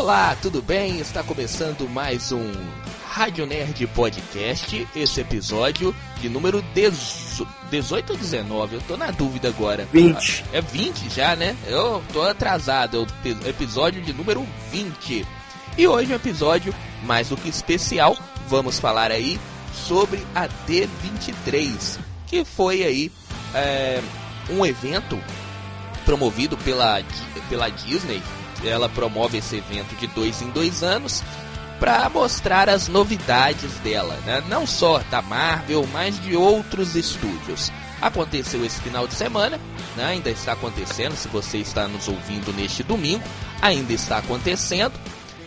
Olá, tudo bem? Está começando mais um Rádio Nerd Podcast, esse episódio de número 18 ou 19, eu tô na dúvida agora. 20. É 20 já, né? Eu tô atrasado, é o episódio de número 20. E hoje é um episódio mais do que especial, vamos falar aí sobre a D23, que foi aí é, um evento promovido pela, pela Disney. Ela promove esse evento de dois em dois anos para mostrar as novidades dela, né? não só da Marvel, mas de outros estúdios. Aconteceu esse final de semana, né? ainda está acontecendo. Se você está nos ouvindo neste domingo, ainda está acontecendo.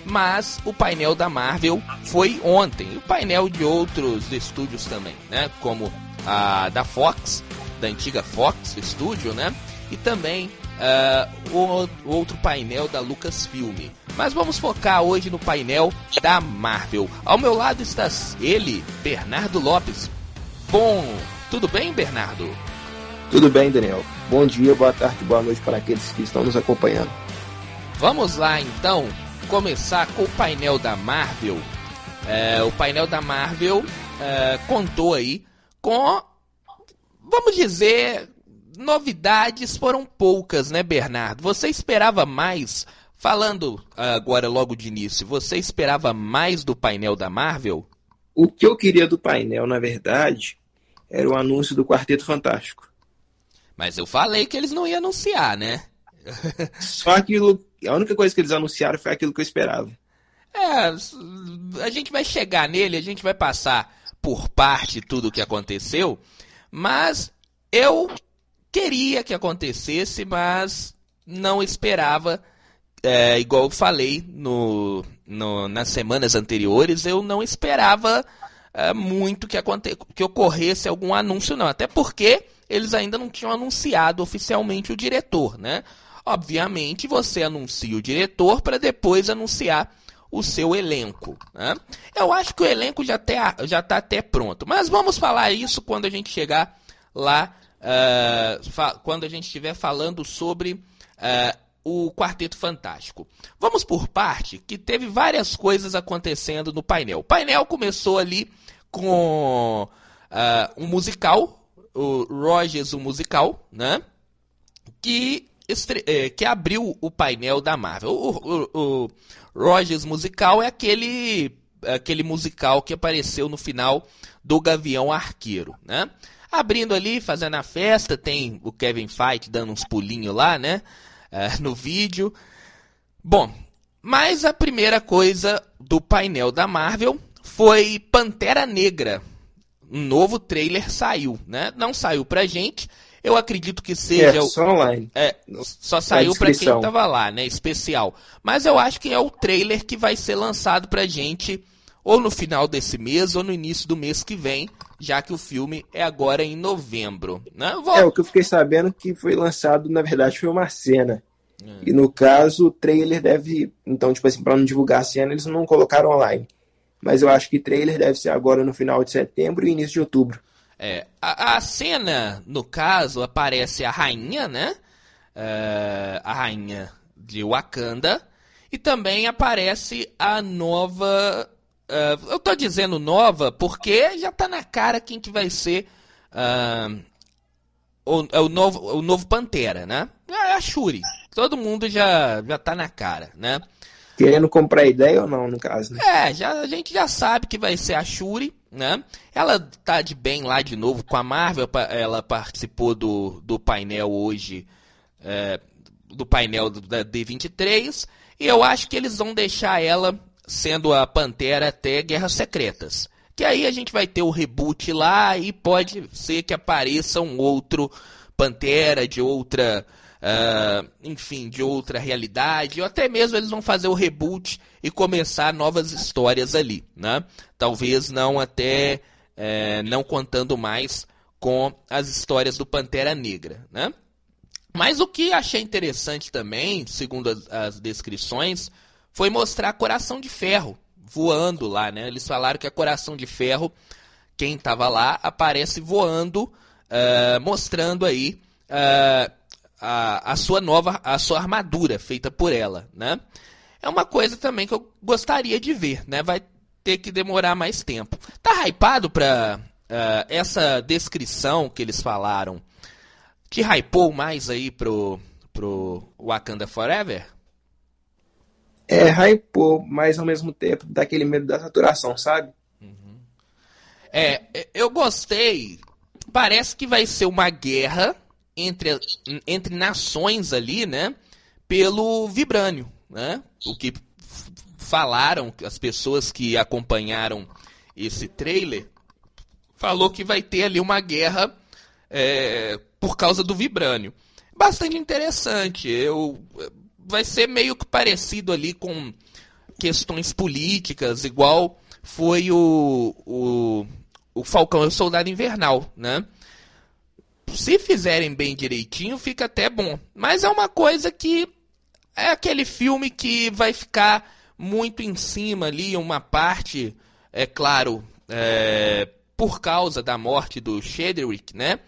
Mas o painel da Marvel foi ontem, e o painel de outros estúdios também, né? Como a da Fox, da antiga Fox Studio, né? E também uh, o, o outro painel da Lucasfilm. Mas vamos focar hoje no painel da Marvel. Ao meu lado está ele, Bernardo Lopes. Bom, tudo bem, Bernardo? Tudo bem, Daniel. Bom dia, boa tarde, boa noite para aqueles que estão nos acompanhando. Vamos lá então começar com o painel da Marvel. É, o painel da Marvel é, contou aí com, vamos dizer, novidades foram poucas, né, Bernardo? Você esperava mais? Falando agora logo de início, você esperava mais do painel da Marvel? O que eu queria do painel, na verdade, era o anúncio do Quarteto Fantástico. Mas eu falei que eles não iam anunciar, né? Só aquilo. A única coisa que eles anunciaram foi aquilo que eu esperava. É, a gente vai chegar nele, a gente vai passar por parte tudo o que aconteceu, mas eu queria que acontecesse, mas não esperava. É, igual eu falei no, no, nas semanas anteriores, eu não esperava é, muito que, aconte que ocorresse algum anúncio, não. Até porque eles ainda não tinham anunciado oficialmente o diretor, né? Obviamente, você anuncia o diretor para depois anunciar o seu elenco. Né? Eu acho que o elenco já está já tá até pronto. Mas vamos falar isso quando a gente chegar lá, uh, quando a gente estiver falando sobre uh, o Quarteto Fantástico. Vamos por parte, que teve várias coisas acontecendo no painel. O painel começou ali com uh, um musical, o Rogers, o musical, né? Que que abriu o painel da Marvel. O, o, o Rogers musical é aquele, aquele musical que apareceu no final do Gavião Arqueiro, né? Abrindo ali, fazendo a festa, tem o Kevin Feige dando uns pulinhos lá, né? Uh, no vídeo. Bom, mas a primeira coisa do painel da Marvel foi Pantera Negra. Um novo trailer saiu, né? Não saiu pra gente, eu acredito que seja. É, só online. É, só saiu para quem tava lá, né? Especial. Mas eu acho que é o trailer que vai ser lançado pra gente ou no final desse mês ou no início do mês que vem, já que o filme é agora em novembro. Né? Vou... É, o que eu fiquei sabendo que foi lançado, na verdade, foi uma cena. É. E no caso, o trailer deve. Então, tipo assim, pra não divulgar a cena, eles não colocaram online. Mas eu acho que trailer deve ser agora no final de setembro e início de outubro. É, a, a, cena, no caso, aparece a rainha, né? Uh, a rainha de Wakanda. E também aparece a nova. Uh, eu tô dizendo nova porque já tá na cara quem que vai ser uh, o, o, novo, o novo Pantera, né? É a Shuri. Todo mundo já, já tá na cara, né? Querendo comprar ideia ou não, no caso, né? É, já, a gente já sabe que vai ser a Shuri né? Ela tá de bem lá de novo com a Marvel, ela participou do, do painel hoje, é, do painel da D23, e eu acho que eles vão deixar ela sendo a Pantera até Guerras Secretas. Que aí a gente vai ter o reboot lá e pode ser que apareça um outro Pantera de outra uh, enfim, de outra realidade, ou até mesmo eles vão fazer o reboot e começar novas histórias ali, né? Talvez não até é, não contando mais com as histórias do Pantera Negra, né? Mas o que achei interessante também, segundo as, as descrições, foi mostrar Coração de Ferro voando lá, né? Eles falaram que a Coração de Ferro, quem estava lá, aparece voando, uh, mostrando aí uh, a, a sua nova, a sua armadura feita por ela, né? é uma coisa também que eu gostaria de ver, né? Vai ter que demorar mais tempo. Tá hypado pra uh, essa descrição que eles falaram? Te hypou mais aí pro, pro Wakanda Forever? É, hypou, mas ao mesmo tempo daquele medo da saturação, sabe? Uhum. É, eu gostei. Parece que vai ser uma guerra entre, entre nações ali, né? Pelo Vibrânio, né? O que falaram, as pessoas que acompanharam esse trailer, falou que vai ter ali uma guerra é, por causa do Vibrânio. Bastante interessante. Eu, vai ser meio que parecido ali com questões políticas, igual foi o, o, o Falcão e o Soldado Invernal, né? Se fizerem bem direitinho, fica até bom. Mas é uma coisa que é aquele filme que vai ficar muito em cima ali, uma parte, é claro, é, por causa da morte do Shedrick, né?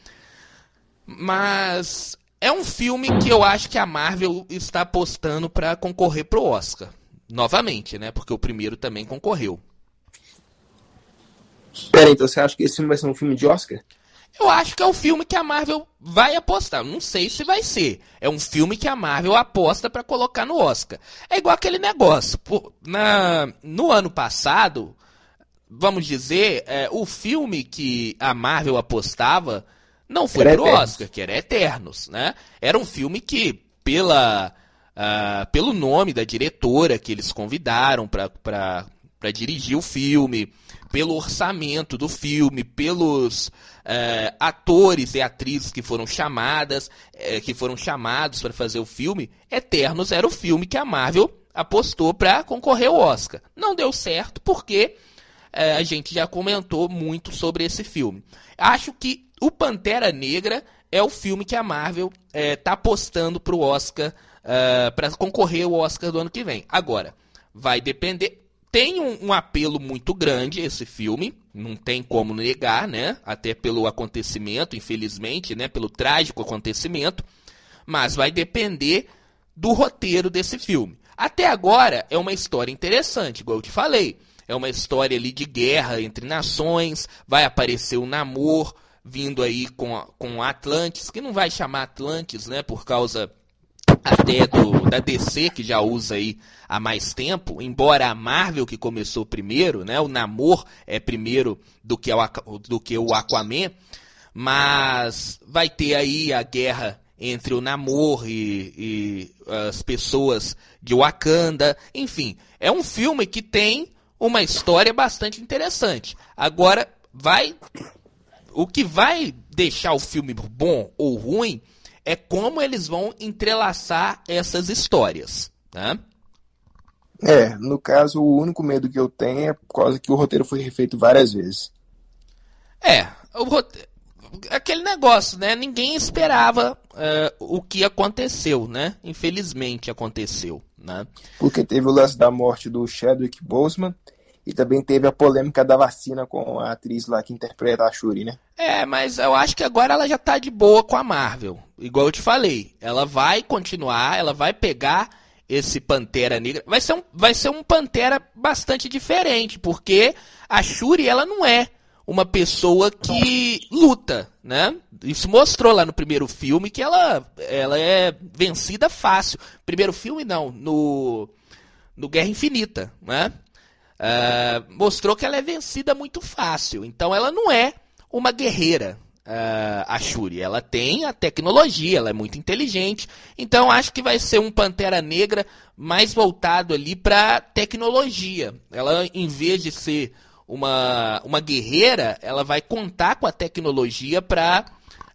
Mas é um filme que eu acho que a Marvel está apostando para concorrer pro Oscar. Novamente, né? Porque o primeiro também concorreu. Pera, então você acha que esse filme vai ser um filme de Oscar? Eu acho que é o filme que a Marvel vai apostar. Não sei se vai ser. É um filme que a Marvel aposta para colocar no Oscar. É igual aquele negócio. na, no ano passado, vamos dizer, é, o filme que a Marvel apostava não foi era pro Eternos. Oscar, que era Eternos, né? Era um filme que, pela, uh, pelo nome da diretora que eles convidaram para dirigir o filme, pelo orçamento do filme, pelos uh, atores e atrizes que foram chamadas, uh, que foram chamados para fazer o filme, Eternos era o filme que a Marvel apostou para concorrer ao Oscar. Não deu certo porque uh, a gente já comentou muito sobre esse filme. Acho que o Pantera Negra é o filme que a Marvel está apostando para o Oscar, para concorrer ao Oscar do ano que vem. Agora, vai depender tem um, um, apelo muito grande esse filme, não tem como negar, né? Até pelo acontecimento, infelizmente, né? Pelo trágico acontecimento, mas vai depender do roteiro desse filme. Até agora é uma história interessante, igual eu te falei. É uma história ali de guerra entre nações, vai aparecer o Namor vindo aí com, com Atlantis, que não vai chamar Atlantis, né? Por causa até do, da DC, que já usa aí há mais tempo, embora a Marvel que começou primeiro, né, o Namor é primeiro do que, o, do que o Aquaman, mas vai ter aí a guerra entre o Namor e, e as pessoas de Wakanda, enfim, é um filme que tem uma história bastante interessante. Agora, vai o que vai deixar o filme bom ou ruim é como eles vão entrelaçar essas histórias, né? É, no caso, o único medo que eu tenho é por causa que o roteiro foi refeito várias vezes. É, o roteiro, aquele negócio, né? Ninguém esperava uh, o que aconteceu, né? Infelizmente aconteceu, né? Porque teve o lance da morte do Chadwick Boseman, e também teve a polêmica da vacina com a atriz lá que interpreta a Shuri, né? É, mas eu acho que agora ela já tá de boa com a Marvel. Igual eu te falei. Ela vai continuar, ela vai pegar esse Pantera Negra. Vai ser um, vai ser um Pantera bastante diferente, porque a Shuri, ela não é uma pessoa que luta, né? Isso mostrou lá no primeiro filme que ela, ela é vencida fácil. Primeiro filme não, no, no Guerra Infinita, né? Uh, mostrou que ela é vencida muito fácil. Então ela não é uma guerreira, uh, a Shuri. Ela tem a tecnologia, ela é muito inteligente. Então acho que vai ser um Pantera Negra mais voltado ali para tecnologia. Ela, em vez de ser uma, uma guerreira, ela vai contar com a tecnologia para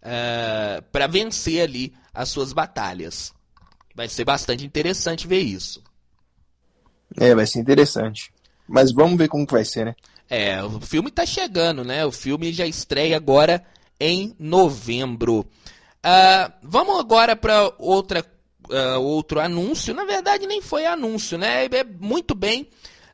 uh, para vencer ali as suas batalhas. Vai ser bastante interessante ver isso. É, vai ser interessante. Mas vamos ver como vai ser, né? É, o filme tá chegando, né? O filme já estreia agora em novembro. Uh, vamos agora para outra uh, outro anúncio. Na verdade, nem foi anúncio, né? É muito bem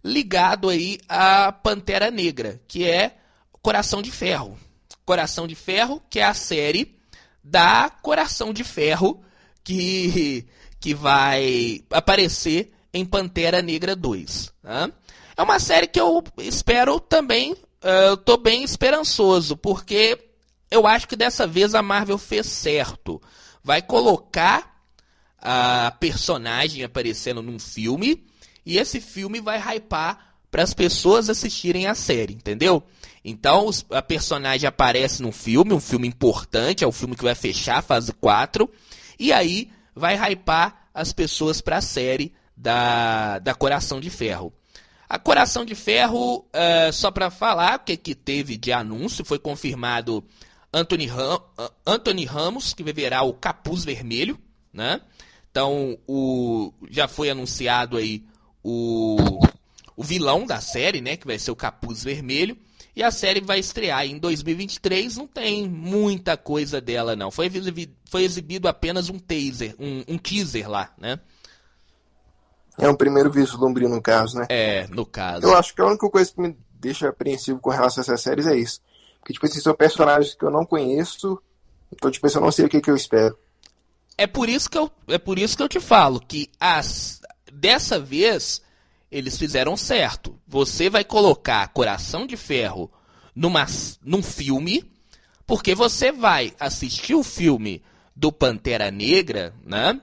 ligado aí a Pantera Negra, que é Coração de Ferro. Coração de Ferro, que é a série da Coração de Ferro que, que vai aparecer em Pantera Negra 2. Né? É uma série que eu espero também, uh, eu tô bem esperançoso, porque eu acho que dessa vez a Marvel fez certo. Vai colocar a personagem aparecendo num filme e esse filme vai hypar para as pessoas assistirem a série, entendeu? Então a personagem aparece num filme, um filme importante, é o filme que vai fechar a fase 4, e aí vai hypar as pessoas para a série da, da Coração de Ferro. A Coração de Ferro, uh, só para falar o que, que teve de anúncio, foi confirmado Anthony, Ram, Anthony Ramos, que viverá o Capuz Vermelho, né? Então, o, já foi anunciado aí o, o vilão da série, né? Que vai ser o Capuz Vermelho. E a série vai estrear em 2023. Não tem muita coisa dela, não. Foi foi exibido apenas um teaser, um, um teaser lá, né? É um primeiro vislumbre no caso, né? É, no caso. Eu acho que a única coisa que me deixa apreensivo com relação a essas séries é isso. Porque, tipo, esses são personagens que eu não conheço, então, tipo, eu não sei o que, que eu espero. É por isso que eu, é por isso que eu te falo que as, dessa vez eles fizeram certo. Você vai colocar Coração de Ferro numa, num filme, porque você vai assistir o filme do Pantera Negra, né?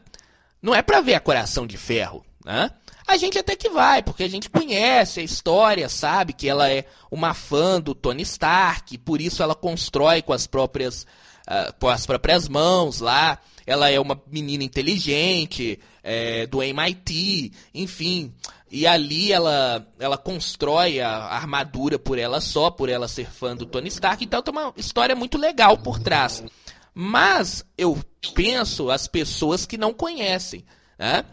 Não é para ver a Coração de Ferro, né? A gente até que vai, porque a gente conhece a história, sabe que ela é uma fã do Tony Stark, por isso ela constrói com as próprias, uh, com as próprias mãos lá. Ela é uma menina inteligente, é, do MIT, enfim. E ali ela, ela constrói a armadura por ela só, por ela ser fã do Tony Stark. Então tem uma história muito legal por trás. Mas eu penso as pessoas que não conhecem. Né?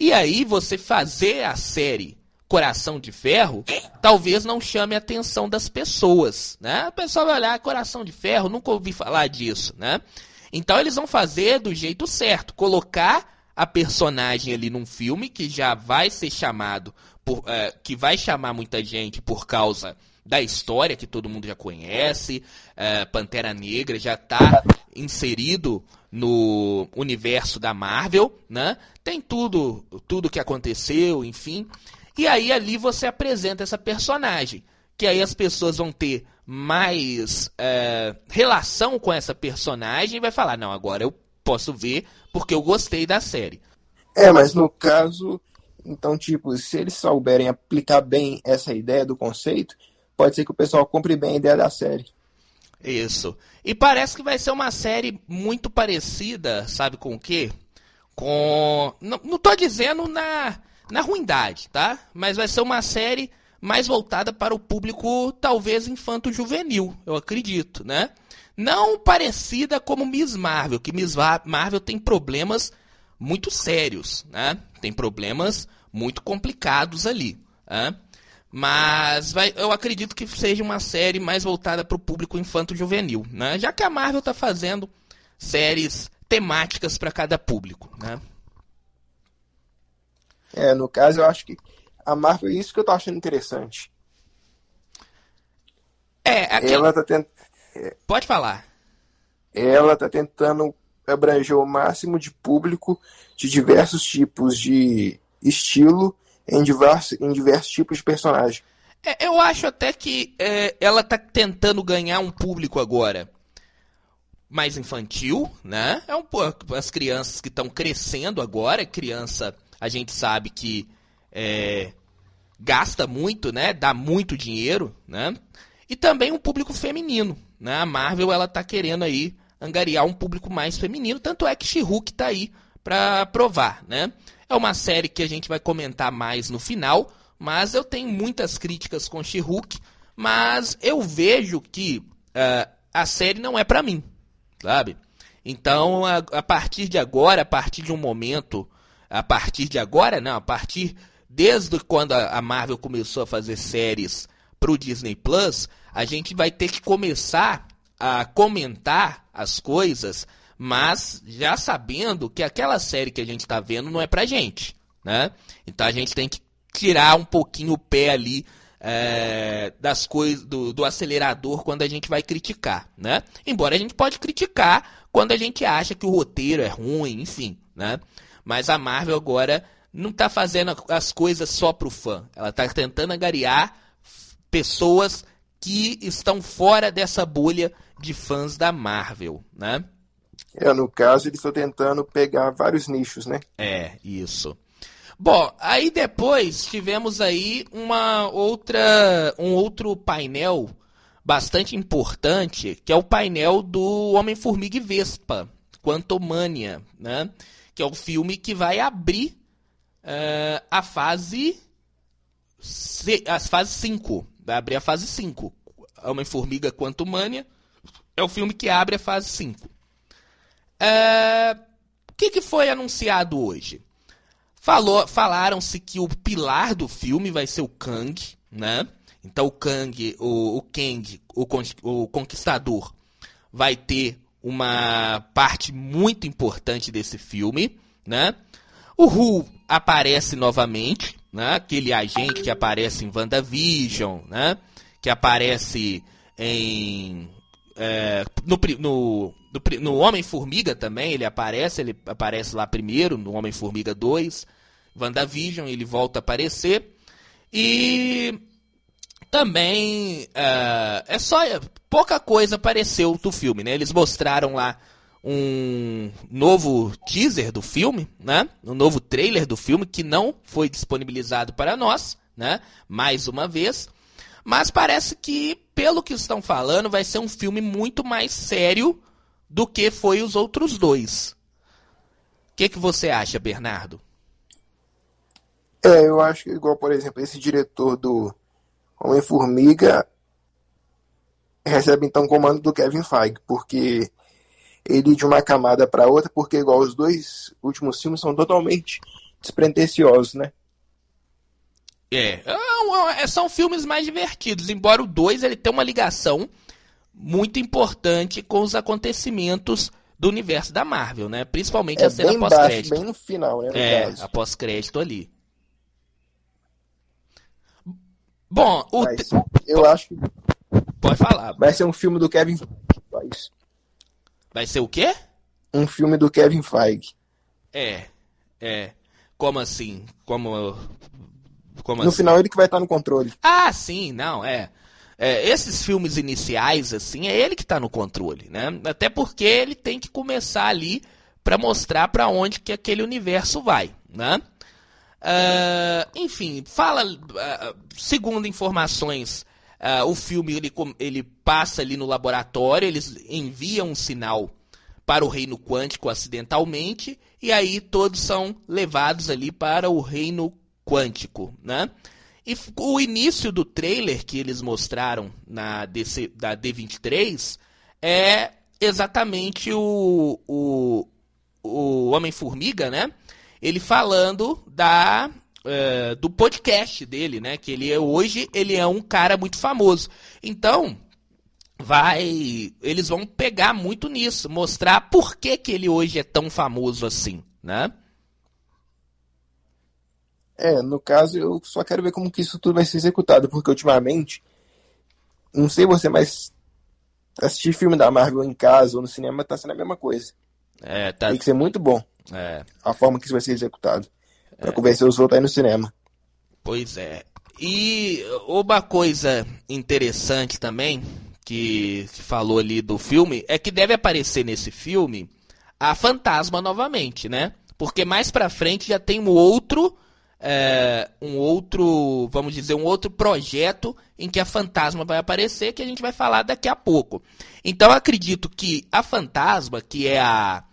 E aí você fazer a série Coração de Ferro, talvez não chame a atenção das pessoas, né? O pessoal vai olhar Coração de Ferro, nunca ouvi falar disso, né? Então eles vão fazer do jeito certo, colocar a personagem ali num filme que já vai ser chamado, por, uh, que vai chamar muita gente por causa da história que todo mundo já conhece, uh, Pantera Negra já está inserido no universo da Marvel, né? Tem tudo, tudo que aconteceu, enfim. E aí ali você apresenta essa personagem, que aí as pessoas vão ter mais é, relação com essa personagem e vai falar, não, agora eu posso ver porque eu gostei da série. É, mas no caso, então, tipo, se eles souberem aplicar bem essa ideia do conceito, pode ser que o pessoal compre bem a ideia da série. Isso. E parece que vai ser uma série muito parecida, sabe com o quê? Com. Não, não tô dizendo na, na ruindade, tá? Mas vai ser uma série mais voltada para o público, talvez infanto-juvenil, eu acredito, né? Não parecida como Miss Marvel, que Miss Marvel tem problemas muito sérios, né? Tem problemas muito complicados ali, né? Mas vai, eu acredito que seja uma série mais voltada para o público infanto-juvenil, né? Já que a Marvel está fazendo séries temáticas para cada público, né? É, no caso eu acho que a Marvel é isso que eu tô achando interessante. É, aquela... ela tá tent... Pode falar. Ela tá tentando abranger o máximo de público de diversos tipos de estilo em diversos, em diversos tipos de personagem. É, eu acho até que é, ela está tentando ganhar um público agora mais infantil, né? É um pouco as crianças que estão crescendo agora. Criança, a gente sabe que é, gasta muito, né? Dá muito dinheiro, né? E também um público feminino, né? A Marvel ela tá querendo aí angariar um público mais feminino, tanto é que She-Hulk tá aí para provar, né? É uma série que a gente vai comentar mais no final, mas eu tenho muitas críticas com She-Hulk, mas eu vejo que uh, a série não é para mim, sabe? Então, a, a, partir de agora, a partir de um momento, a partir de agora, não, a partir desde quando a Marvel começou a fazer séries pro Disney Plus, a gente vai ter que começar a comentar as coisas mas já sabendo que aquela série que a gente está vendo não é pra gente, né? Então a gente tem que tirar um pouquinho o pé ali é, das coisas do, do, acelerador quando a gente vai criticar, né? Embora a gente pode criticar quando a gente acha que o roteiro é ruim, enfim, né? Mas a Marvel agora não está fazendo as coisas só para o fã. Ela está tentando angariar pessoas que estão fora dessa bolha de fãs da Marvel, né? É, no caso, eles estão tentando pegar vários nichos, né? É, isso. Bom, aí depois tivemos aí uma outra, um outro painel bastante importante, que é o painel do Homem-Formiga e Vespa, Quantumania, né? Que é o filme que vai abrir uh, a fase a fase 5, vai abrir a fase 5. Homem-Formiga Quantumania é o filme que abre a fase 5. É, o que, que foi anunciado hoje? Falou, falaram-se que o pilar do filme vai ser o Kang, né? Então o Kang, o, o Kang, o, o Conquistador, vai ter uma parte muito importante desse filme, né? O Hu aparece novamente, né? Aquele agente que aparece em WandaVision, né? Que aparece em é, no, no, no, no Homem-Formiga também, ele aparece, ele aparece lá primeiro, no Homem-Formiga 2. WandaVision, ele volta a aparecer. E também uh, é só pouca coisa apareceu do filme, né? Eles mostraram lá um novo teaser do filme, né? Um novo trailer do filme que não foi disponibilizado para nós, né? Mais uma vez. Mas parece que, pelo que estão falando, vai ser um filme muito mais sério do que foi os outros dois. O que, que você acha, Bernardo? É, eu acho que, igual, por exemplo, esse diretor do Homem-Formiga recebe então comando do Kevin Feige, porque ele de uma camada para outra, porque igual os dois últimos filmes são totalmente despretensiosos, né? É, é, é, são filmes mais divertidos, embora o 2 ele tenha uma ligação muito importante com os acontecimentos do universo da Marvel, né? Principalmente é a cena pós-crédito. Bem no final, né? É, a pós-crédito ali. Bom, o Mas, eu acho que pode falar. Vai ser um filme do Kevin Feige. Vai ser o quê? Um filme do Kevin Feige. É, é. Como assim? Como como no assim? final ele que vai estar no controle. Ah, sim, não, é. é. Esses filmes iniciais, assim, é ele que está no controle, né? Até porque ele tem que começar ali para mostrar para onde que aquele universo vai, né? Uh, enfim, fala, uh, segundo informações, uh, o filme ele, ele passa ali no laboratório, eles enviam um sinal para o reino quântico acidentalmente, e aí todos são levados ali para o reino quântico, né? E o início do trailer que eles mostraram na DC, da D23 é exatamente o, o, o Homem-Formiga, né? Ele falando da uh, do podcast dele, né? Que ele é hoje ele é um cara muito famoso. Então vai, eles vão pegar muito nisso, mostrar por que, que ele hoje é tão famoso assim, né? É, no caso, eu só quero ver como que isso tudo vai ser executado, porque ultimamente, não sei você, mas assistir filme da Marvel em casa ou no cinema tá sendo a mesma coisa. É, tá... Tem que ser muito bom. É. A forma que isso vai ser executado. Pra é. convencer os outros aí no cinema. Pois é. E uma coisa interessante também, que falou ali do filme, é que deve aparecer nesse filme a fantasma novamente, né? Porque mais pra frente já tem um outro é, um outro, vamos dizer, um outro projeto em que a fantasma vai aparecer, que a gente vai falar daqui a pouco. Então acredito que a fantasma, que é a,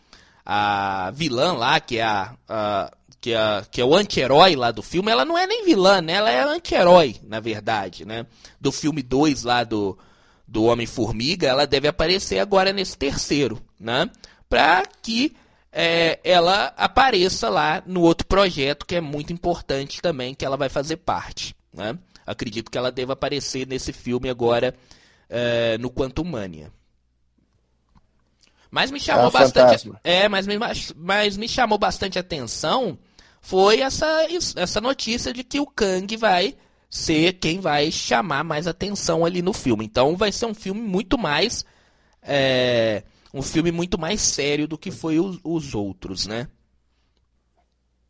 a vilã lá, que é a, a que, é, que é o anti-herói lá do filme, ela não é nem vilã, né? Ela é anti-herói, na verdade, né? Do filme 2 lá do, do Homem-Formiga, ela deve aparecer agora nesse terceiro, né? Pra que é, ela apareça lá no outro projeto que é muito importante também, que ela vai fazer parte. Né? Acredito que ela deva aparecer nesse filme agora é, no Quantum Mania. Mas me chamou é bastante. É, mas me, mas me chamou bastante atenção foi essa, essa notícia de que o Kang vai ser quem vai chamar mais atenção ali no filme. Então vai ser um filme muito mais. É, um filme muito mais sério do que foi os, os outros, né?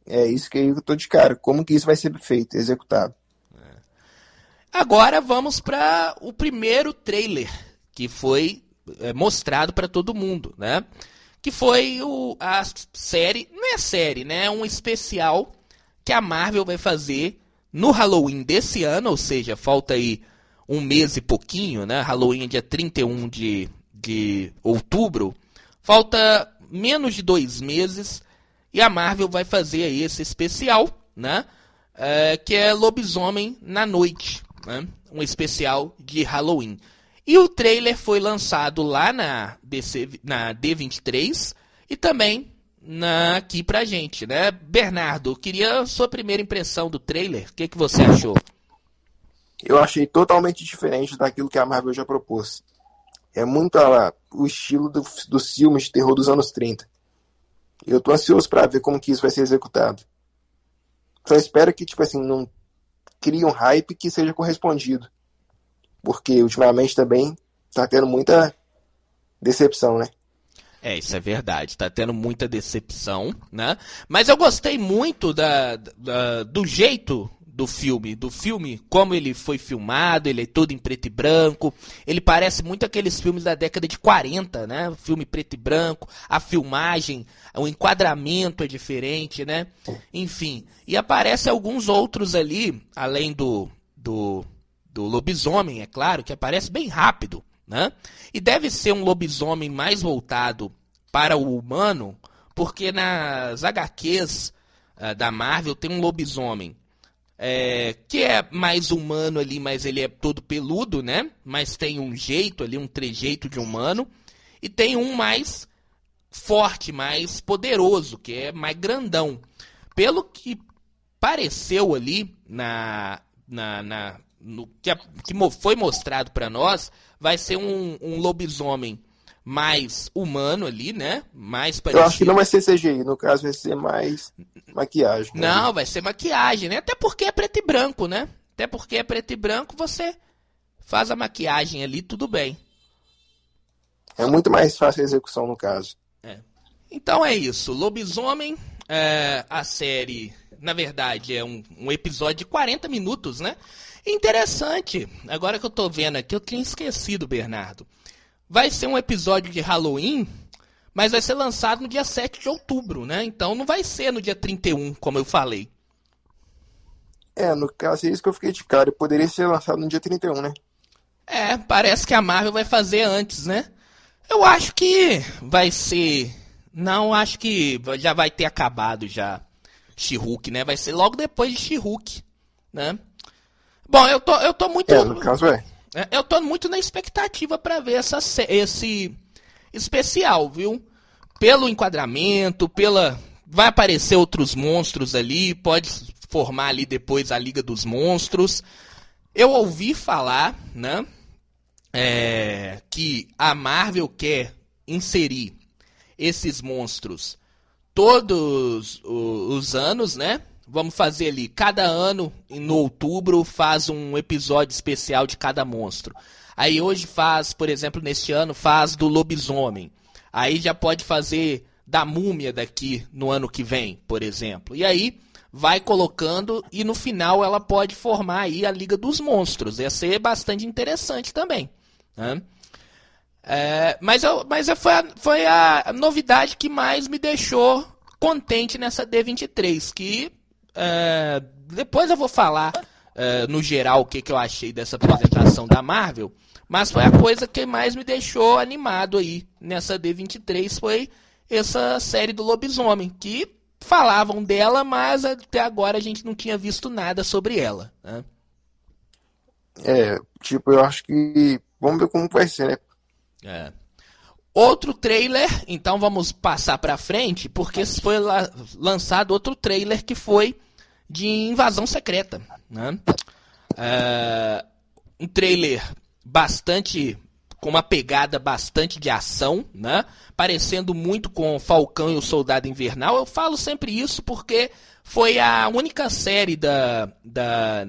É isso que eu tô de cara. Como que isso vai ser feito, executado? Agora vamos para o primeiro trailer que foi é, mostrado para todo mundo, né? Que foi o, a série, não é série, né? É um especial que a Marvel vai fazer no Halloween desse ano, ou seja, falta aí um mês e pouquinho, né? Halloween é dia 31 de, de outubro. Falta menos de dois meses e a Marvel vai fazer aí esse especial, né? É, que é Lobisomem na Noite, né? Um especial de Halloween. E o trailer foi lançado lá na, DC, na D23 e também na, aqui pra gente, né? Bernardo, queria sua primeira impressão do trailer. O que, que você achou? Eu achei totalmente diferente daquilo que a Marvel já propôs. É muito a, o estilo do, dos filmes de terror dos anos 30. Eu tô ansioso para ver como que isso vai ser executado. Só espero que, tipo assim, não crie um hype que seja correspondido. Porque ultimamente também tá tendo muita decepção, né? É, isso é verdade. Tá tendo muita decepção, né? Mas eu gostei muito da, da, do jeito do filme, do filme, como ele foi filmado, ele é todo em preto e branco. Ele parece muito aqueles filmes da década de 40, né? Filme preto e branco, a filmagem, o enquadramento é diferente, né? Enfim, e aparece alguns outros ali, além do do, do lobisomem, é claro, que aparece bem rápido, né? E deve ser um lobisomem mais voltado para o humano, porque nas HQs uh, da Marvel tem um lobisomem é, que é mais humano ali, mas ele é todo peludo, né? Mas tem um jeito ali, um trejeito de humano. E tem um mais forte, mais poderoso, que é mais grandão. Pelo que pareceu ali na, na, na no, que, a, que foi mostrado para nós, vai ser um, um lobisomem mais humano ali, né? Mais parecido. Eu acho que não vai ser CGI, no caso vai ser mais maquiagem. Né? Não, vai ser maquiagem, né? Até porque é preto e branco, né? Até porque é preto e branco, você faz a maquiagem ali, tudo bem. É muito mais fácil a execução no caso. É. Então é isso. Lobisomem, é, a série, na verdade, é um, um episódio de 40 minutos, né? Interessante. Agora que eu tô vendo aqui, eu tinha esquecido, Bernardo. Vai ser um episódio de Halloween, mas vai ser lançado no dia 7 de outubro, né? Então não vai ser no dia 31, como eu falei. É, no caso é isso que eu fiquei de cara. Poderia ser lançado no dia 31, né? É, parece que a Marvel vai fazer antes, né? Eu acho que vai ser. Não, acho que já vai ter acabado já she né? Vai ser logo depois de she né? Bom, eu tô, eu tô muito. É, no caso é. É, eu tô muito na expectativa para ver essa, esse especial, viu? Pelo enquadramento, pela. Vai aparecer outros monstros ali, pode formar ali depois a Liga dos Monstros. Eu ouvi falar, né? É, que a Marvel quer inserir esses monstros todos os anos, né? Vamos fazer ali, cada ano, no outubro, faz um episódio especial de cada monstro. Aí hoje faz, por exemplo, neste ano, faz do lobisomem. Aí já pode fazer da múmia daqui no ano que vem, por exemplo. E aí vai colocando e no final ela pode formar aí a Liga dos Monstros. Ia ser bastante interessante também. Né? É, mas eu, mas foi, a, foi a novidade que mais me deixou contente nessa D23, que Uh, depois eu vou falar uh, no geral o que, que eu achei dessa apresentação da Marvel. Mas foi a coisa que mais me deixou animado aí nessa D23 foi essa série do lobisomem, que falavam dela, mas até agora a gente não tinha visto nada sobre ela. Né? É, tipo, eu acho que. Vamos ver como vai ser, né? É. Outro trailer, então vamos passar para frente, porque foi lançado outro trailer que foi de invasão secreta. Né? É, um trailer bastante com uma pegada bastante de ação, né? Parecendo muito com Falcão e o Soldado Invernal. Eu falo sempre isso porque foi a única série da, da,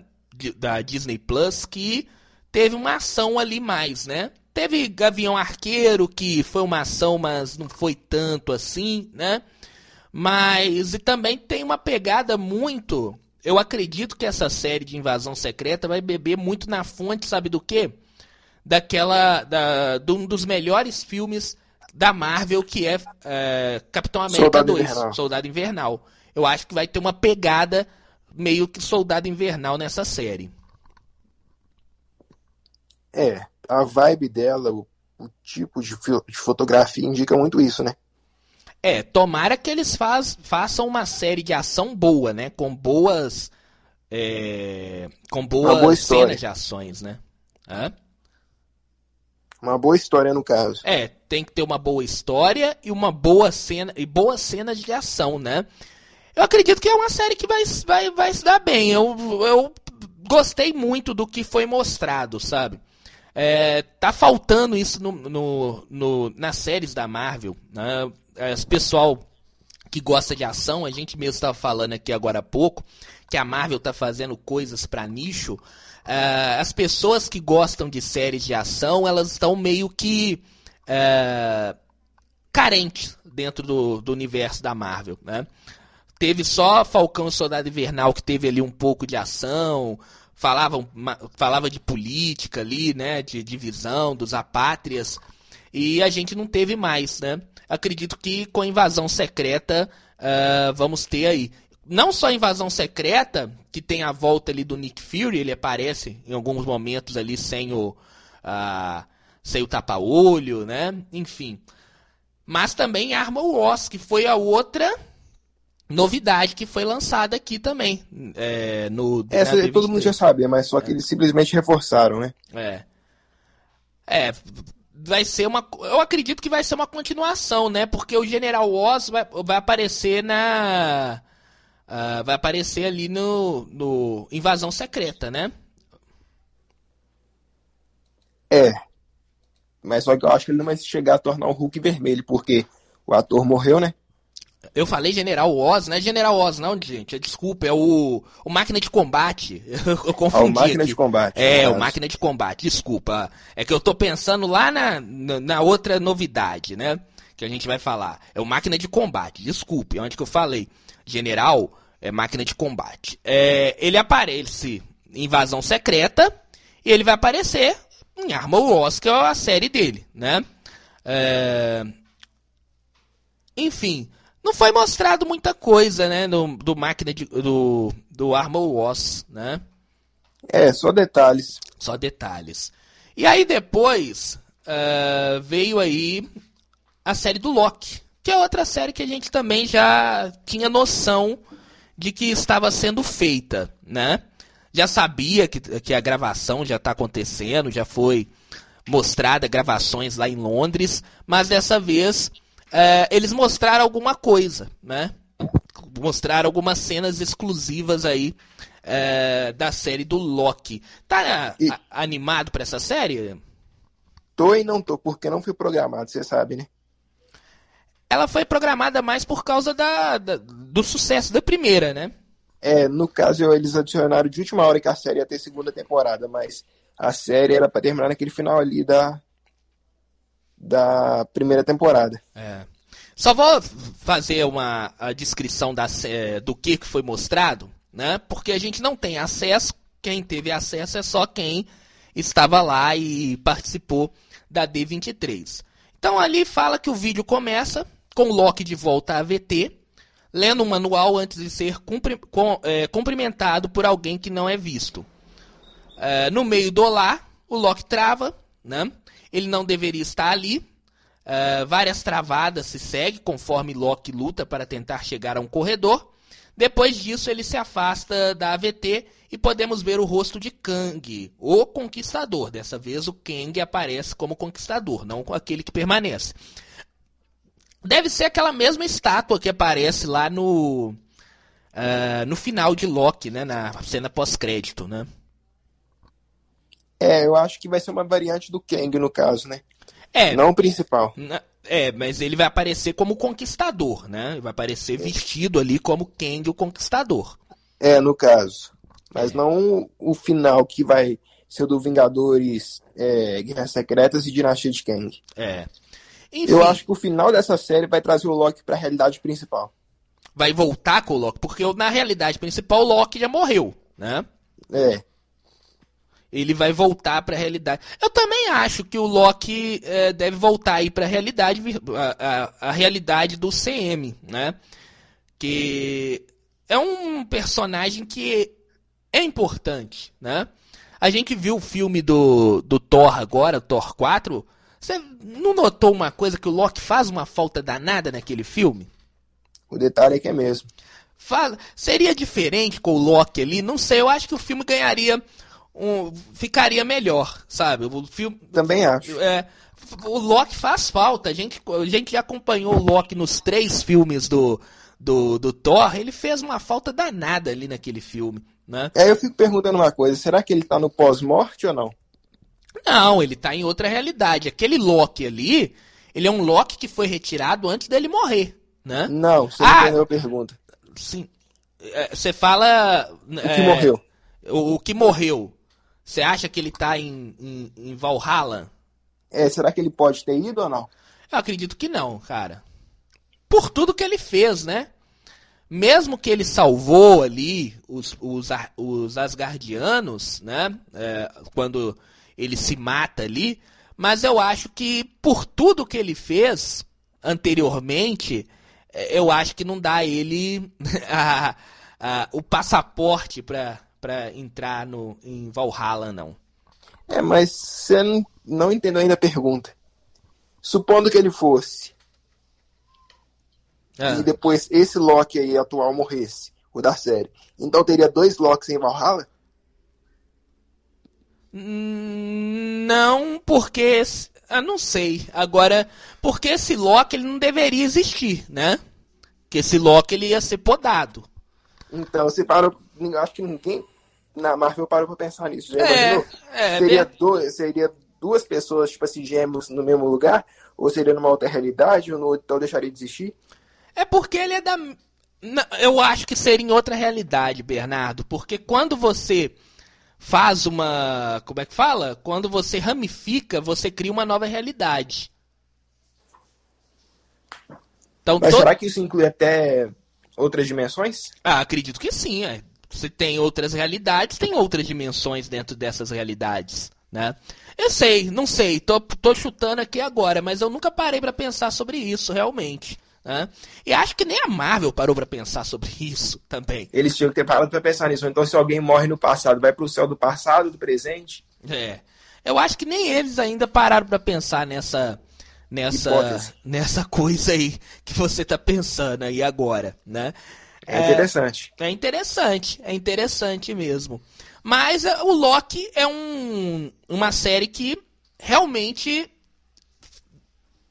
da Disney Plus que teve uma ação ali mais, né? Teve Gavião Arqueiro, que foi uma ação, mas não foi tanto assim, né? Mas e também tem uma pegada muito. Eu acredito que essa série de invasão secreta vai beber muito na fonte, sabe do quê? Daquela. Da, de um dos melhores filmes da Marvel, que é, é Capitão América Soldado 2, Invernal. Soldado Invernal. Eu acho que vai ter uma pegada meio que Soldado Invernal nessa série. É, a vibe dela, o, o tipo de, de, fotografia indica muito isso, né? É, tomara que eles faz, façam uma série de ação boa, né? Com boas. É, com boas boa cenas de ações, né? Hã? Uma boa história no caso. É, tem que ter uma boa história e uma boa cena e boas cenas de ação, né? Eu acredito que é uma série que vai, vai, vai se dar bem. Eu, eu gostei muito do que foi mostrado, sabe? É, tá faltando isso no, no, no, nas séries da Marvel. Né? As pessoal que gosta de ação, a gente mesmo estava falando aqui agora há pouco, que a Marvel tá fazendo coisas para nicho. Uh, as pessoas que gostam de séries de ação, elas estão meio que uh, carentes dentro do, do, universo da Marvel, né? Teve só Falcão e Soldado Invernal que teve ali um pouco de ação, falavam, falava de política ali, né? De divisão dos apátrias, e a gente não teve mais, né? Acredito que com a invasão secreta uh, vamos ter aí não só Invasão Secreta, que tem a volta ali do Nick Fury, ele aparece em alguns momentos ali sem o, uh, sem o tapa-olho, né? Enfim. Mas também Arma Wars, que foi a outra novidade que foi lançada aqui também. É, no, Essa todo mundo já sabia, mas só que é. eles simplesmente reforçaram, né? É. É, vai ser uma. Eu acredito que vai ser uma continuação, né? Porque o General Oz vai, vai aparecer na uh, vai aparecer ali no, no Invasão Secreta, né? É. Mas só que eu acho que ele não vai chegar a tornar o Hulk vermelho, porque o ator morreu, né? Eu falei General Oz, não é General Oz, não, gente. Desculpa, é o, o Máquina de Combate. Eu confundi. Ah, o Máquina aqui. de Combate. É, o Máquina de Combate, desculpa. É que eu tô pensando lá na, na, outra novidade, né? Que a gente vai falar. É o Máquina de Combate, desculpe, onde que eu falei general é máquina de combate. É, ele aparece em Invasão Secreta e ele vai aparecer em Arma Wars, que é a série dele, né? É, enfim, não foi mostrado muita coisa, né, do, do máquina de, do, do Arma Wars, né? É, só detalhes. Só detalhes. E aí depois uh, veio aí a série do Loki, que é outra série que a gente também já tinha noção de que estava sendo feita, né? Já sabia que, que a gravação já está acontecendo, já foi mostrada gravações lá em Londres, mas dessa vez é, eles mostraram alguma coisa, né? Mostraram algumas cenas exclusivas aí é, da série do Loki. Tá e... a, animado para essa série? Tô e não tô, porque não foi programado, você sabe, né? ela foi programada mais por causa da, da, do sucesso da primeira, né? É, no caso eles adicionaram de última hora que a série ia ter segunda temporada, mas a série era para terminar naquele final ali da da primeira temporada. É. Só vou fazer uma a descrição da, do que foi mostrado, né? Porque a gente não tem acesso. Quem teve acesso é só quem estava lá e participou da D23. Então ali fala que o vídeo começa com Loki de volta à VT, lendo um manual antes de ser é, cumprimentado por alguém que não é visto. É, no meio do olá, o Loki trava, né? Ele não deveria estar ali. É, várias travadas se seguem conforme Loki luta para tentar chegar a um corredor. Depois disso, ele se afasta da AVT e podemos ver o rosto de Kang, o Conquistador. Dessa vez, o Kang aparece como Conquistador, não aquele que permanece. Deve ser aquela mesma estátua que aparece lá no. Uh, no final de Loki, né? Na cena pós-crédito, né? É, eu acho que vai ser uma variante do Kang, no caso, né? É. Não o principal. É, mas ele vai aparecer como conquistador, né? Vai aparecer é. vestido ali como Kang, o conquistador. É, no caso. Mas é. não o final que vai ser do Vingadores, é, Guerras Secretas e Dinastia de Kang. É. Enfim. Eu acho que o final dessa série vai trazer o Loki para a realidade principal. vai voltar com o Loki, porque na realidade principal o Loki já morreu, né? É. Ele vai voltar para a realidade. Eu também acho que o Loki é, deve voltar aí para a realidade, a, realidade do CM, né? Que é um personagem que é importante, né? A gente viu o filme do, do Thor agora, Thor 4. Você não notou uma coisa que o Loki faz uma falta danada naquele filme? O detalhe é que é mesmo. Faz, seria diferente com o Loki ali? Não sei, eu acho que o filme ganharia. Um, ficaria melhor, sabe? O filme. Também acho. É, o Loki faz falta. A gente, a gente já acompanhou o Loki nos três filmes do, do, do Thor. Ele fez uma falta danada ali naquele filme. Né? Aí eu fico perguntando uma coisa: será que ele tá no pós-morte ou não? Não, ele tá em outra realidade. Aquele Loki ali, ele é um Loki que foi retirado antes dele morrer, né? Não, você ah, entendeu a pergunta. Sim. É, você fala. O que é, morreu. O, o, que morreu. Você acha que ele tá em, em, em Valhalla? É, será que ele pode ter ido ou não? Eu acredito que não, cara. Por tudo que ele fez, né? Mesmo que ele salvou ali os, os, os Asgardianos, né? É, quando ele se mata ali. Mas eu acho que por tudo que ele fez anteriormente, é, eu acho que não dá ele a, a, o passaporte para entrar no, em Valhalla, não. É, mas você não, não entendeu ainda a pergunta. Supondo que ele fosse. Ah. E depois esse Loki aí atual morresse, o da série. Então teria dois Locks em Valhalla? Não, porque. Eu não sei. Agora, porque esse Loki ele não deveria existir, né? Que esse Loki ele ia ser podado. Então, você parou. Acho que ninguém na Marvel parou pra pensar nisso. Já é, É, seria, bem... dois, seria duas pessoas, tipo assim, gêmeos no mesmo lugar? Ou seria numa outra realidade? Ou no, então deixaria de existir? É porque ele é da. Eu acho que seria em outra realidade, Bernardo. Porque quando você faz uma. Como é que fala? Quando você ramifica, você cria uma nova realidade. Então, Mas será que isso inclui até outras dimensões? Ah, acredito que sim. É. Você tem outras realidades, tem outras dimensões dentro dessas realidades, né? Eu sei, não sei, tô, tô chutando aqui agora, mas eu nunca parei para pensar sobre isso, realmente. Né? E acho que nem a Marvel parou para pensar sobre isso também. Eles tinham que ter parado para pensar nisso. Então, se alguém morre no passado, vai para o céu do passado, do presente? É. Eu acho que nem eles ainda pararam para pensar nessa nessa nessa coisa aí que você tá pensando aí agora, né? É interessante. É, é interessante, é interessante mesmo. Mas é, o Loki é um, uma série que realmente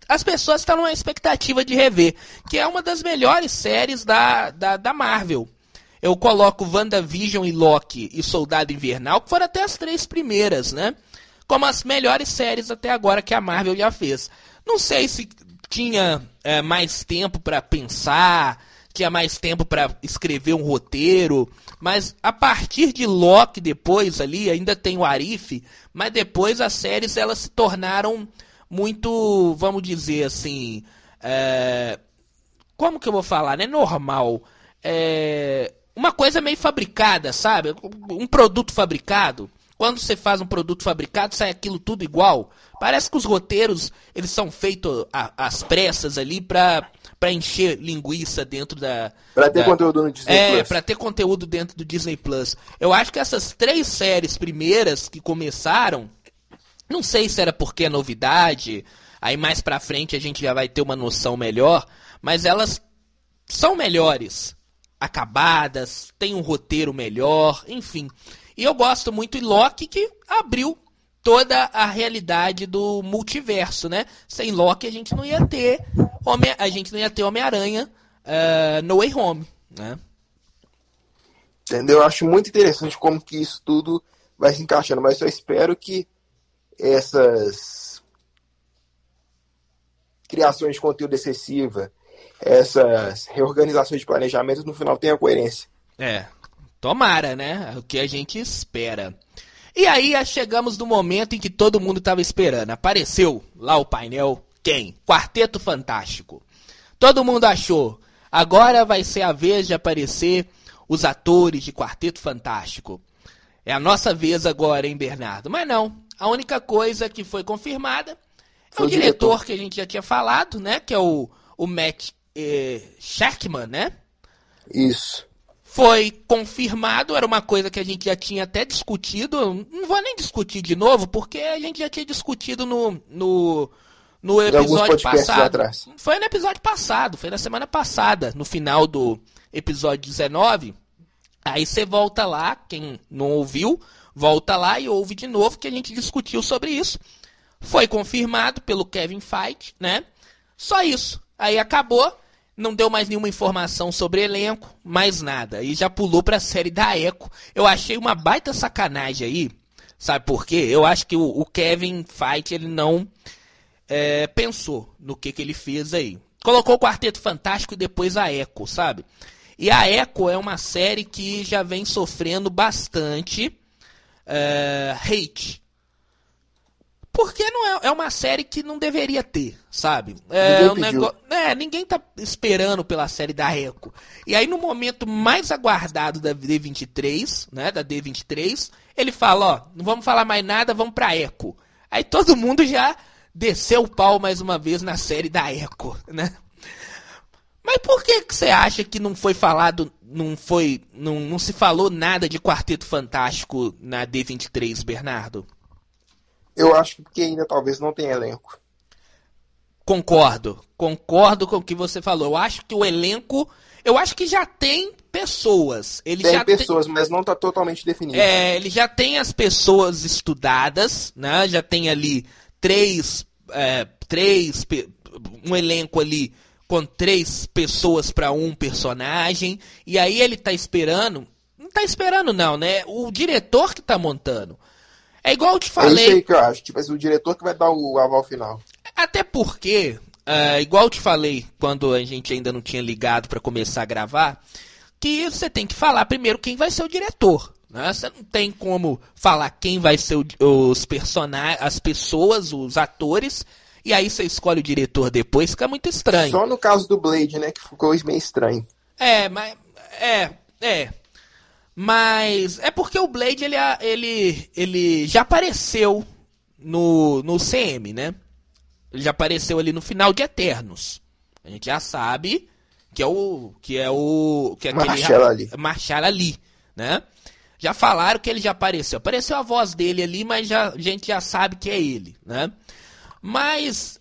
as pessoas estão numa expectativa de rever, que é uma das melhores séries da, da, da Marvel. Eu coloco WandaVision e Loki e Soldado Invernal, que foram até as três primeiras, né? Como as melhores séries até agora que a Marvel já fez. Não sei se tinha é, mais tempo para pensar, tinha mais tempo para escrever um roteiro, mas a partir de Loki depois ali, ainda tem o Arif, mas depois as séries elas se tornaram muito, vamos dizer assim, é, como que eu vou falar, né? Normal. É, uma coisa meio fabricada, sabe? Um produto fabricado. Quando você faz um produto fabricado, sai aquilo tudo igual. Parece que os roteiros, eles são feitos às pressas ali pra, pra encher linguiça dentro da... Pra ter da, conteúdo no Disney é, Plus. É, pra ter conteúdo dentro do Disney Plus. Eu acho que essas três séries primeiras que começaram, não sei se era porque é novidade, aí mais pra frente a gente já vai ter uma noção melhor, mas elas são melhores, acabadas, tem um roteiro melhor, enfim. E eu gosto muito de Loki que abriu toda a realidade do multiverso, né? Sem Loki a gente não ia ter Homem, a gente não ia ter Homem-Aranha uh, No Way Home, né? Entendeu? Eu acho muito interessante como que isso tudo vai se encaixando, mas eu espero que essas criações de conteúdo excessiva, essas reorganizações de planejamento, no final tenha coerência. É, tomara, né? É o que a gente espera. E aí chegamos no momento em que todo mundo estava esperando. Apareceu lá o painel, quem? Quarteto Fantástico. Todo mundo achou. Agora vai ser a vez de aparecer os atores de Quarteto Fantástico. É a nossa vez agora, hein, Bernardo? Mas não. A única coisa que foi confirmada é o diretor, diretor, que a gente já tinha falado, né? Que é o, o Matt eh, Shackman, né? Isso. Foi confirmado, era uma coisa que a gente já tinha até discutido. Não vou nem discutir de novo, porque a gente já tinha discutido no, no, no episódio passado. Foi no episódio passado, foi na semana passada, no final do episódio 19. Aí você volta lá, quem não ouviu, volta lá e ouve de novo que a gente discutiu sobre isso. Foi confirmado pelo Kevin Feige, né? Só isso. Aí acabou, não deu mais nenhuma informação sobre elenco, mais nada. E já pulou para a série da Echo. Eu achei uma baita sacanagem aí. Sabe por quê? Eu acho que o, o Kevin Feige ele não é, pensou no que, que ele fez aí. Colocou o Quarteto Fantástico e depois a Echo, sabe? E a Echo é uma série que já vem sofrendo bastante uh, hate. Porque não é, é uma série que não deveria ter, sabe? É, ninguém, um é, ninguém tá esperando pela série da Echo. E aí, no momento mais aguardado da D23, né? Da D23, ele fala, ó, não vamos falar mais nada, vamos pra Echo. Aí todo mundo já desceu o pau mais uma vez na série da Echo, né? Mas por que, que você acha que não foi falado, não foi, não, não se falou nada de Quarteto Fantástico na D23, Bernardo? Eu acho que porque ainda talvez não tenha elenco. Concordo, concordo com o que você falou. Eu acho que o elenco, eu acho que já tem pessoas. Ele tem já pessoas, tem... mas não está totalmente definido. É, ele já tem as pessoas estudadas, né? Já tem ali três, é, três, um elenco ali com três pessoas para um personagem, e aí ele tá esperando, não tá esperando não, né? O diretor que tá montando. É igual eu te falei. É isso aí que eu acho, tipo assim, o diretor que vai dar o aval final. Até porque, uh, igual eu te falei quando a gente ainda não tinha ligado para começar a gravar, que você tem que falar primeiro quem vai ser o diretor. Né? Você não tem como falar quem vai ser o, os personagens, as pessoas, os atores, e aí você escolhe o diretor depois, fica muito estranho. Só no caso do Blade, né, que ficou meio estranho. É, mas é, é. Mas é porque o Blade ele, ele, ele já apareceu no, no CM, né? Ele já apareceu ali no final de Eternos. A gente já sabe que é o que é o que é aquele Marshall ali. Marshall ali, né? Já falaram que ele já apareceu. Apareceu a voz dele ali, mas já, a gente já sabe que é ele, né? Mas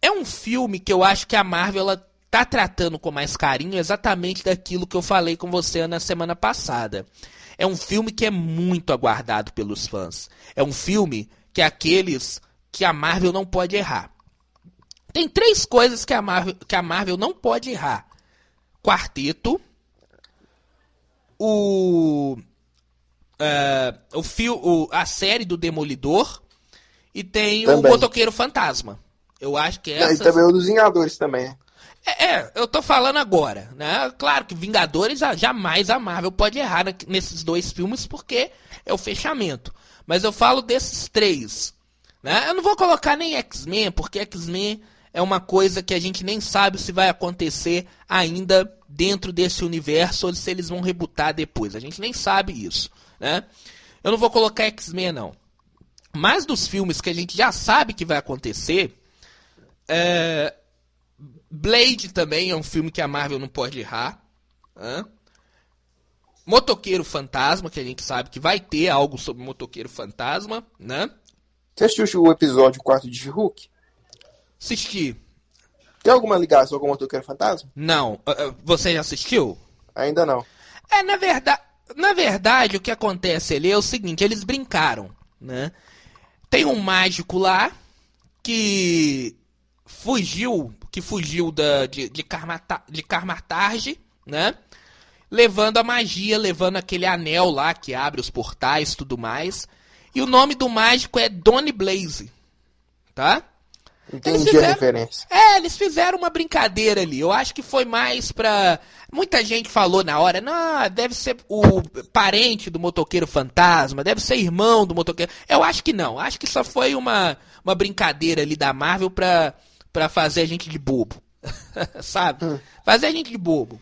é um filme que eu acho que a Marvel ela tá tratando com mais carinho exatamente daquilo que eu falei com você na semana passada. É um filme que é muito aguardado pelos fãs. É um filme que é aqueles que a Marvel não pode errar. Tem três coisas que a Marvel, que a Marvel não pode errar: Quarteto, o, uh, o, fio, o a série do Demolidor e tem também. o Motoqueiro Fantasma. Eu acho que essas... E também o dos Vingadores também. É, é, eu tô falando agora, né? Claro que Vingadores jamais a Marvel pode errar nesses dois filmes porque é o fechamento. Mas eu falo desses três, né? Eu não vou colocar nem X-Men, porque X-Men é uma coisa que a gente nem sabe se vai acontecer ainda dentro desse universo ou se eles vão rebutar depois. A gente nem sabe isso, né? Eu não vou colocar X-Men não. Mas dos filmes que a gente já sabe que vai acontecer, é... Blade também é um filme que a Marvel não pode errar. Hein? Motoqueiro Fantasma, que a gente sabe que vai ter algo sobre Motoqueiro Fantasma, né? Você assistiu o episódio 4 de Hulk? Assisti. Tem alguma ligação com o Motoqueiro Fantasma? Não. Ah, ah, você já assistiu? Ainda não. É, na verdade, na verdade, o que acontece ali é o seguinte, eles brincaram, né? Tem um mágico lá que fugiu, que fugiu da, de, de, Karmata, de Karmatarge, né? Levando a magia, levando aquele anel lá que abre os portais e tudo mais. E o nome do mágico é Donny Blaze, tá? Entendi fizeram, a referência. É, eles fizeram uma brincadeira ali. Eu acho que foi mais pra. Muita gente falou na hora, não, deve ser o parente do motoqueiro fantasma, deve ser irmão do motoqueiro. Eu acho que não. Acho que só foi uma, uma brincadeira ali da Marvel pra, pra fazer a gente de bobo. Sabe? Hum. Fazer a gente de bobo.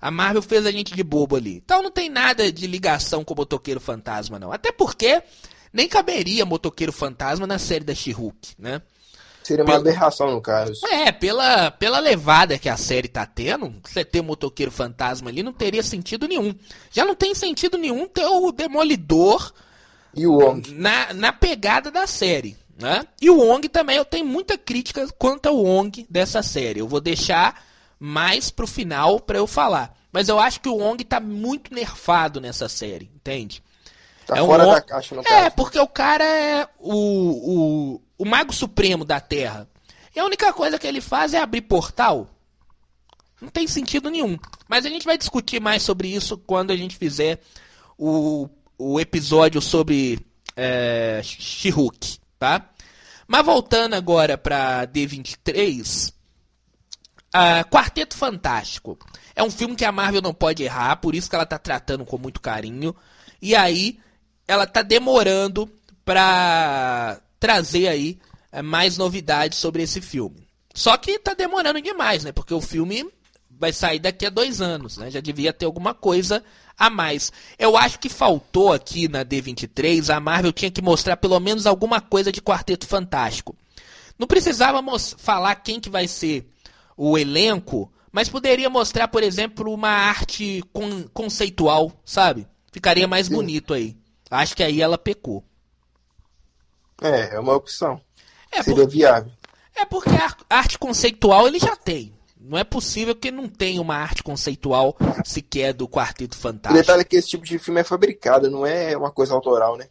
A Marvel fez a gente de bobo ali. Então não tem nada de ligação com o Motoqueiro Fantasma, não. Até porque nem caberia Motoqueiro Fantasma na série da She-Hulk, né? Seria uma aberração, no caso. É, pela, pela levada que a série tá tendo, você ter motoqueiro fantasma ali não teria sentido nenhum. Já não tem sentido nenhum ter o Demolidor e o Wong. Na, na pegada da série. Né? E o Wong também, eu tenho muita crítica quanto ao Wong dessa série. Eu vou deixar mais pro final para eu falar. Mas eu acho que o Wong tá muito nerfado nessa série, entende? Tá é fora um... da caixa É, porque o cara é o, o, o Mago Supremo da Terra. E a única coisa que ele faz é abrir portal. Não tem sentido nenhum. Mas a gente vai discutir mais sobre isso quando a gente fizer o, o episódio sobre é, She-Hulk, tá? Mas voltando agora para D23, uh, Quarteto Fantástico. É um filme que a Marvel não pode errar, por isso que ela tá tratando com muito carinho. E aí, ela tá demorando pra trazer aí é, mais novidades sobre esse filme. Só que tá demorando demais, né? Porque o filme vai sair daqui a dois anos, né? Já devia ter alguma coisa a mais. Eu acho que faltou aqui na D23, a Marvel tinha que mostrar pelo menos alguma coisa de Quarteto Fantástico. Não precisava falar quem que vai ser o elenco, mas poderia mostrar, por exemplo, uma arte con conceitual, sabe? Ficaria mais Sim. bonito aí. Acho que aí ela pecou. É, é uma opção. É Seria por... viável. É porque a arte conceitual ele já tem. Não é possível que não tenha uma arte conceitual sequer do Quarteto Fantástico. O detalhe é que esse tipo de filme é fabricado, não é uma coisa autoral, né?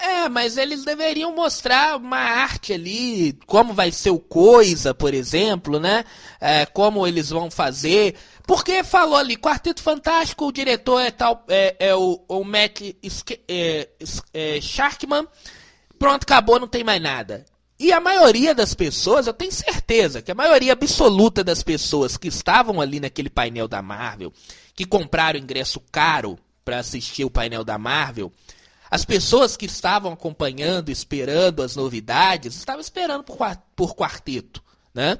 É, mas eles deveriam mostrar uma arte ali, como vai ser o Coisa, por exemplo, né? É, como eles vão fazer. Porque falou ali, Quarteto Fantástico, o diretor é tal, é, é o, o Matt é, é, Sharkman. Pronto, acabou, não tem mais nada. E a maioria das pessoas, eu tenho certeza que a maioria absoluta das pessoas que estavam ali naquele painel da Marvel, que compraram ingresso caro para assistir o painel da Marvel, as pessoas que estavam acompanhando, esperando as novidades, estavam esperando por, por quarteto, né?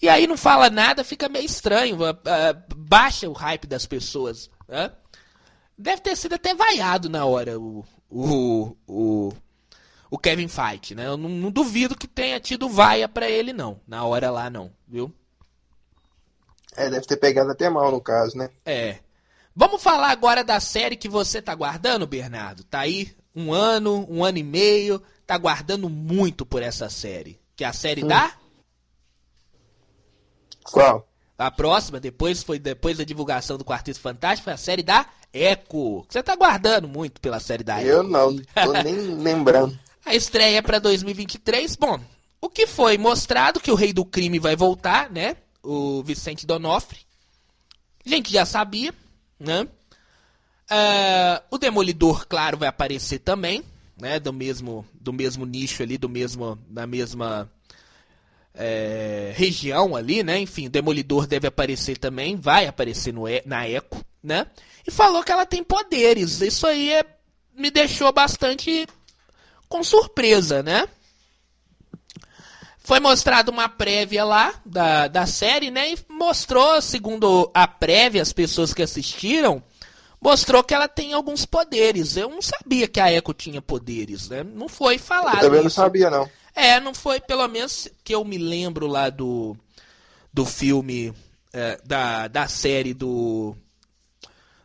E aí não fala nada, fica meio estranho, baixa o hype das pessoas, né? Deve ter sido até vaiado na hora o, o, o, o Kevin Feige, né? Eu não, não duvido que tenha tido vaia para ele não, na hora lá não, viu? É, deve ter pegado até mal no caso, né? É. Vamos falar agora da série que você tá guardando, Bernardo? Tá aí um ano, um ano e meio, tá guardando muito por essa série. Que é a série hum. da? Qual? A próxima, depois foi depois da divulgação do Quarteto Fantástico, foi a série da Echo. Você tá guardando muito pela série da Echo. Eu não, tô nem lembrando. A estreia para 2023. Bom, o que foi mostrado que o Rei do Crime vai voltar, né? O Vicente Donofre. A gente já sabia, né? Uh, o Demolidor, claro, vai aparecer também, né? Do mesmo, do mesmo nicho ali, do mesmo, da mesma é, região ali, né? Enfim, o Demolidor deve aparecer também, vai aparecer no, na Echo, né? E falou que ela tem poderes. Isso aí é, me deixou bastante com surpresa, né? Foi mostrada uma prévia lá da, da série, né? E mostrou, segundo a prévia, as pessoas que assistiram, mostrou que ela tem alguns poderes. Eu não sabia que a Echo tinha poderes, né? Não foi falado. Eu também não sabia, não. É, não foi, pelo menos que eu me lembro lá do, do filme, é, da, da série do.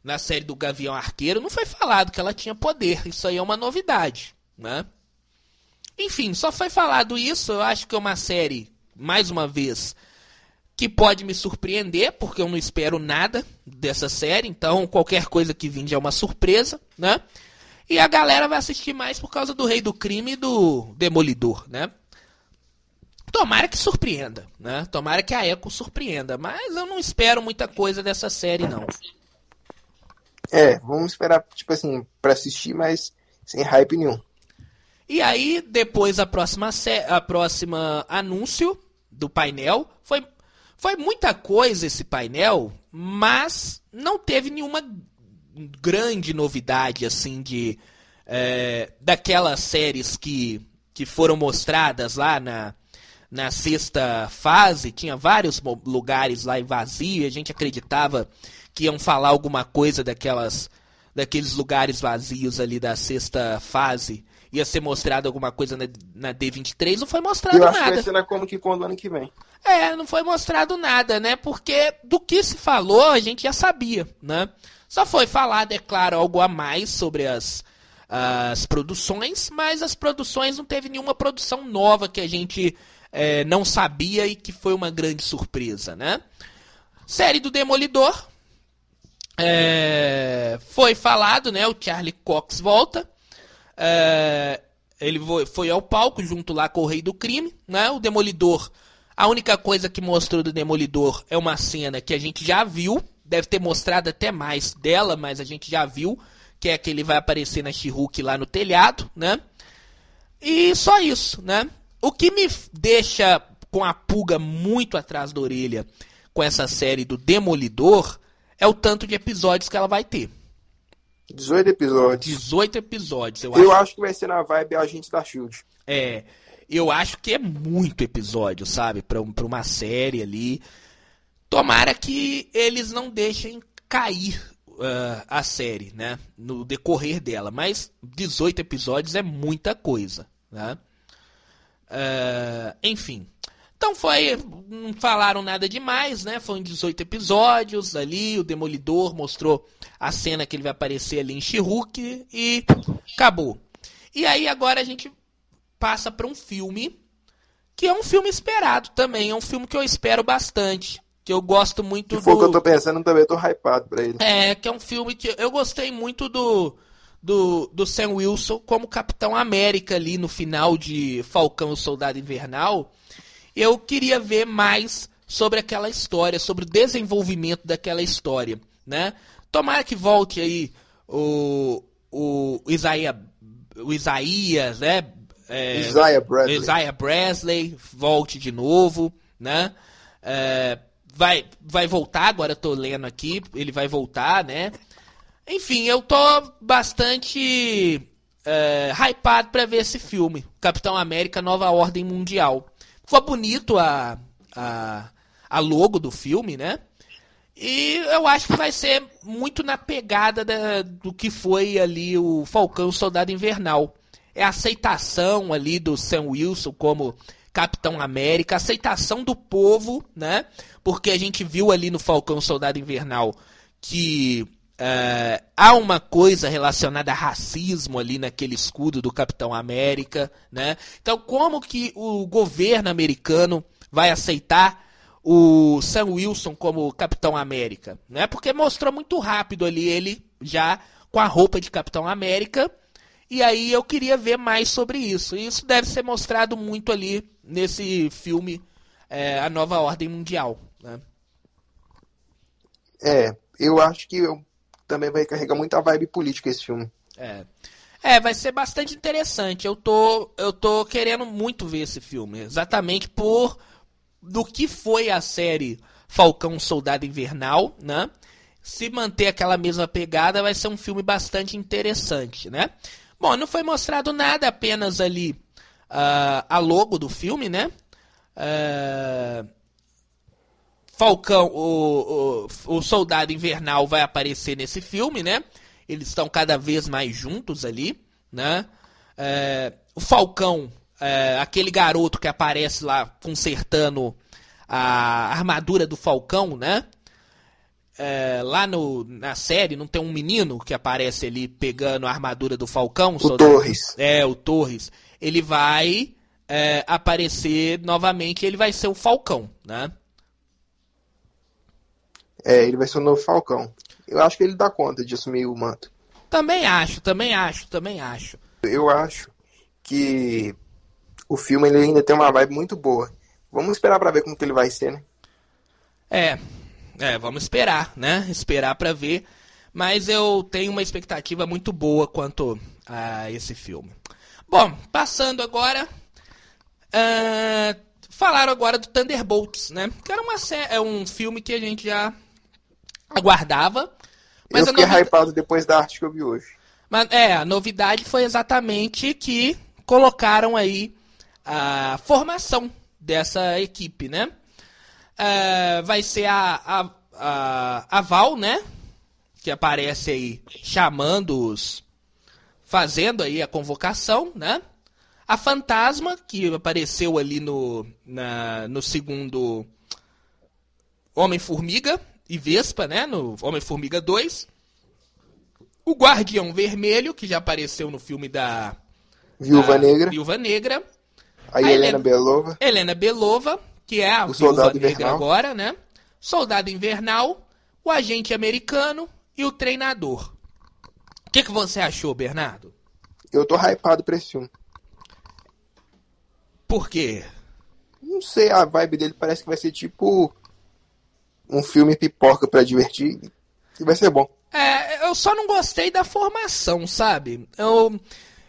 Na série do Gavião Arqueiro, não foi falado que ela tinha poder. Isso aí é uma novidade, né? Enfim, só foi falado isso. Eu acho que é uma série, mais uma vez, que pode me surpreender, porque eu não espero nada dessa série. Então, qualquer coisa que vinde é uma surpresa, né? E a galera vai assistir mais por causa do Rei do Crime e do Demolidor, né? Tomara que surpreenda, né? Tomara que a Echo surpreenda, mas eu não espero muita coisa dessa série, não. É, vamos esperar, tipo assim, pra assistir, mas sem hype nenhum. E aí, depois a próxima, a próxima anúncio do painel foi, foi muita coisa esse painel, mas não teve nenhuma grande novidade assim de é, daquelas séries que, que foram mostradas lá na, na sexta fase, tinha vários lugares lá vazio, e a gente acreditava que iam falar alguma coisa daquelas daqueles lugares vazios ali da sexta fase. Ia ser mostrado alguma coisa na, na D23, não foi mostrado Eu nada. acho que vai ser na Comic Con do ano que vem. É, não foi mostrado nada, né? Porque do que se falou, a gente já sabia, né? Só foi falado, é claro, algo a mais sobre as, as produções, mas as produções não teve nenhuma produção nova que a gente é, não sabia e que foi uma grande surpresa, né? Série do Demolidor. É, foi falado, né? O Charlie Cox volta. É, ele foi ao palco junto lá com o Rei do Crime, né? O Demolidor. A única coisa que mostrou do Demolidor é uma cena que a gente já viu. Deve ter mostrado até mais dela, mas a gente já viu. Que é que ele vai aparecer na she lá no telhado, né? E só isso, né? O que me deixa com a pulga muito atrás da orelha com essa série do Demolidor é o tanto de episódios que ela vai ter. 18 episódios. 18 episódios. Eu, eu acho... acho que vai ser na vibe Agente da Shield. É. Eu acho que é muito episódio, sabe? Pra, pra uma série ali. Tomara que eles não deixem cair uh, a série, né? No decorrer dela. Mas 18 episódios é muita coisa, né? Uh, enfim. Então foi. Não falaram nada demais, né? Foram 18 episódios ali. O Demolidor mostrou a cena que ele vai aparecer ali em she e acabou. E aí agora a gente passa para um filme que é um filme esperado também. É um filme que eu espero bastante. Que eu gosto muito que foi do. que eu tô pensando também, tô hypado pra ele. É, que é um filme que eu gostei muito do. Do, do Sam Wilson como Capitão América ali no final de Falcão e o Soldado Invernal eu queria ver mais sobre aquela história, sobre o desenvolvimento daquela história, né? Tomara que volte aí o, o, Isaías, o Isaías, né? É, Isaiah Bradley. Isaiah Bradley volte de novo, né? É, vai, vai voltar, agora eu tô lendo aqui, ele vai voltar, né? Enfim, eu tô bastante é, hypado para ver esse filme, Capitão América Nova Ordem Mundial. Ficou bonito a, a, a logo do filme, né? E eu acho que vai ser muito na pegada da, do que foi ali o Falcão Soldado Invernal. É a aceitação ali do Sam Wilson como Capitão América, aceitação do povo, né? Porque a gente viu ali no Falcão Soldado Invernal que Uh, há uma coisa relacionada a racismo ali naquele escudo do Capitão América, né? Então, como que o governo americano vai aceitar o Sam Wilson como Capitão América, né? Porque mostrou muito rápido ali ele já com a roupa de Capitão América. E aí eu queria ver mais sobre isso. E isso deve ser mostrado muito ali nesse filme é, A Nova Ordem Mundial. Né? É, eu acho que eu também vai carregar muita vibe política esse filme. É. É, vai ser bastante interessante. Eu tô, eu tô querendo muito ver esse filme, exatamente por do que foi a série Falcão Soldado Invernal, né? Se manter aquela mesma pegada, vai ser um filme bastante interessante, né? Bom, não foi mostrado nada, apenas ali uh, a logo do filme, né? Uh, Falcão, o, o, o Soldado Invernal vai aparecer nesse filme, né? Eles estão cada vez mais juntos ali, né? É, o Falcão, é, aquele garoto que aparece lá consertando a armadura do Falcão, né? É, lá no, na série não tem um menino que aparece ali pegando a armadura do Falcão? O soldado, Torres. É, o Torres. Ele vai é, aparecer novamente, ele vai ser o Falcão, né? É, ele vai ser o novo Falcão. Eu acho que ele dá conta de assumir o manto. Também acho, também acho, também acho. Eu acho que o filme ele ainda tem uma vibe muito boa. Vamos esperar para ver como que ele vai ser, né? É, é, vamos esperar, né? Esperar para ver. Mas eu tenho uma expectativa muito boa quanto a esse filme. Bom, passando agora. Uh, falaram agora do Thunderbolts, né? Que era uma é um filme que a gente já aguardava. Mas eu fiquei novidade... hypado depois da arte que eu vi hoje. Mas, é, a novidade foi exatamente que colocaram aí a formação dessa equipe, né? Uh, vai ser a, a, a, a Val, né? Que aparece aí chamando os. fazendo aí a convocação, né? A Fantasma, que apareceu ali no, na, no segundo Homem-Formiga e Vespa, né? No Homem-Formiga 2. O Guardião Vermelho, que já apareceu no filme da Viúva Negra. Viúva Negra. A, a Helena, Helena Belova. Helena Belova, que é a o Viúva Negra Invernal. agora, né? Soldado Invernal, o Agente Americano e o Treinador. O que, que você achou, Bernardo? Eu tô hypado pra esse filme. Por quê? Não sei, a vibe dele parece que vai ser tipo um filme pipoca para divertir e vai ser bom. É, eu só não gostei da formação, sabe? Eu,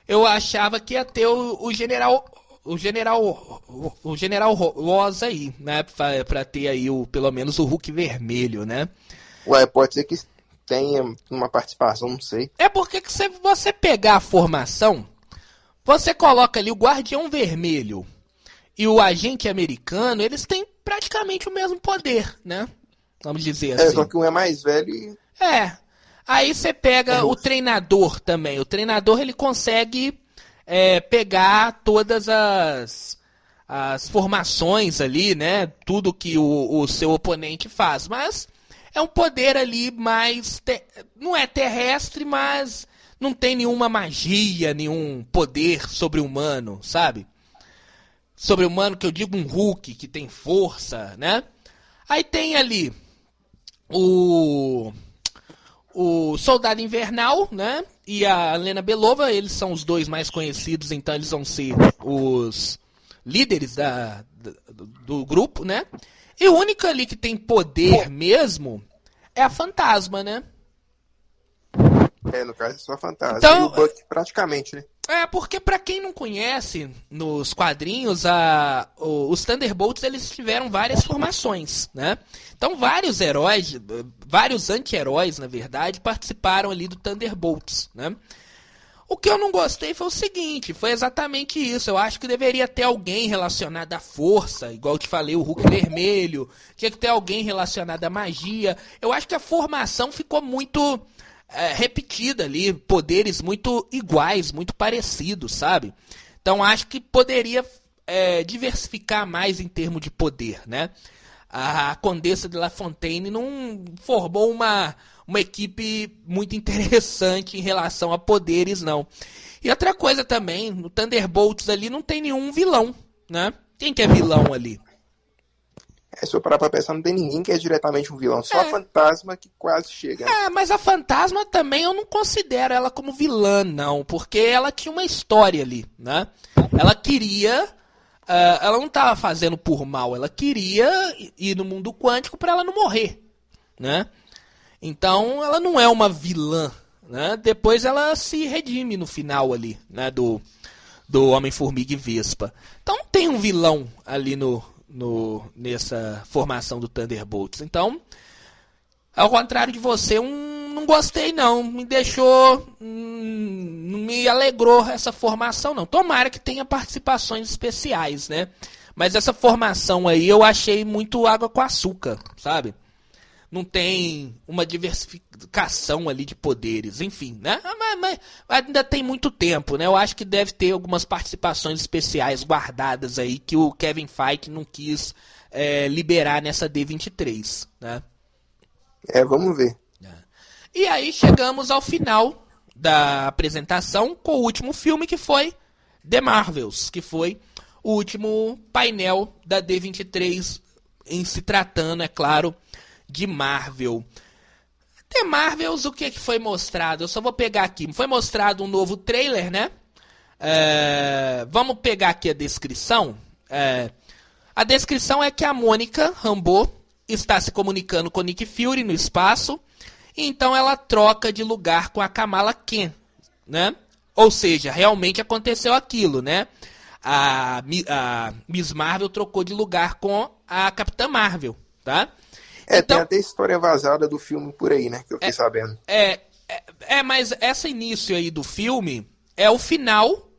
eu achava que ia ter o, o general o general o, o general Rosa aí, né, pra, pra, ter aí o pelo menos o Hulk vermelho, né? Ué, pode ser que tenha uma participação, não sei. É porque que se você pegar a formação, você coloca ali o Guardião Vermelho e o Agente Americano, eles têm praticamente o mesmo poder, né? Vamos dizer assim. É, só que um é mais velho e... É. Aí você pega é o treinador também. O treinador, ele consegue é, pegar todas as, as formações ali, né? Tudo que o, o seu oponente faz. Mas é um poder ali mais... Te... Não é terrestre, mas não tem nenhuma magia, nenhum poder sobre-humano, sabe? Sobre-humano que eu digo um Hulk, que tem força, né? Aí tem ali o o Soldado Invernal, né? E a Lena Belova, eles são os dois mais conhecidos, então eles vão ser os líderes da, do, do grupo, né? E o único ali que tem poder mesmo é a Fantasma, né? É, no caso é só fantasma. Então, e o Buck praticamente, né? É, porque para quem não conhece, nos quadrinhos, a, os Thunderbolts eles tiveram várias formações, né? Então vários heróis, vários anti-heróis, na verdade, participaram ali do Thunderbolts, né? O que eu não gostei foi o seguinte, foi exatamente isso. Eu acho que deveria ter alguém relacionado à força, igual eu te falei, o Hulk vermelho. Tinha que ter alguém relacionado à magia. Eu acho que a formação ficou muito é, repetida ali, poderes muito iguais, muito parecidos, sabe? Então acho que poderia é, diversificar mais em termos de poder, né? A Condessa de La Fontaine não formou uma, uma equipe muito interessante em relação a poderes, não. E outra coisa também, no Thunderbolts ali não tem nenhum vilão, né? Quem que é vilão ali? É, se eu parar pra pensar, não tem ninguém que é diretamente um vilão. Só é. a fantasma que quase chega. É, mas a fantasma também eu não considero ela como vilã, não. Porque ela tinha uma história ali, né? Ela queria. Uh, ela não estava fazendo por mal, ela queria ir no mundo quântico para ela não morrer, né? Então ela não é uma vilã, né? Depois ela se redime no final ali, né? Do, do Homem-Formiga e Vespa. Então não tem um vilão ali no, no, nessa formação do Thunderbolts. Então, ao contrário de você, um, não gostei não, me deixou, hum, não me alegrou essa formação não. Tomara que tenha participações especiais, né? Mas essa formação aí eu achei muito água com açúcar, sabe? Não tem uma diversificação ali de poderes, enfim, né? Ah, mas, mas, ainda tem muito tempo, né? Eu acho que deve ter algumas participações especiais guardadas aí que o Kevin Feige não quis é, liberar nessa D23, né? É, vamos ver. É. E aí chegamos ao final da apresentação com o último filme que foi The Marvels, que foi o último painel da D23 em se tratando, é claro, de Marvel. The Marvels, o que, que foi mostrado? Eu só vou pegar aqui. Foi mostrado um novo trailer, né? É, vamos pegar aqui a descrição. É, a descrição é que a Mônica Rambeau está se comunicando com Nick Fury no espaço. Então ela troca de lugar com a Kamala Khan, né? Ou seja, realmente aconteceu aquilo, né? A, a Miss Marvel trocou de lugar com a Capitã Marvel, tá? É, então, tem até história vazada do filme por aí, né? Que eu fiquei é, sabendo. É, é, é, mas esse início aí do filme é o final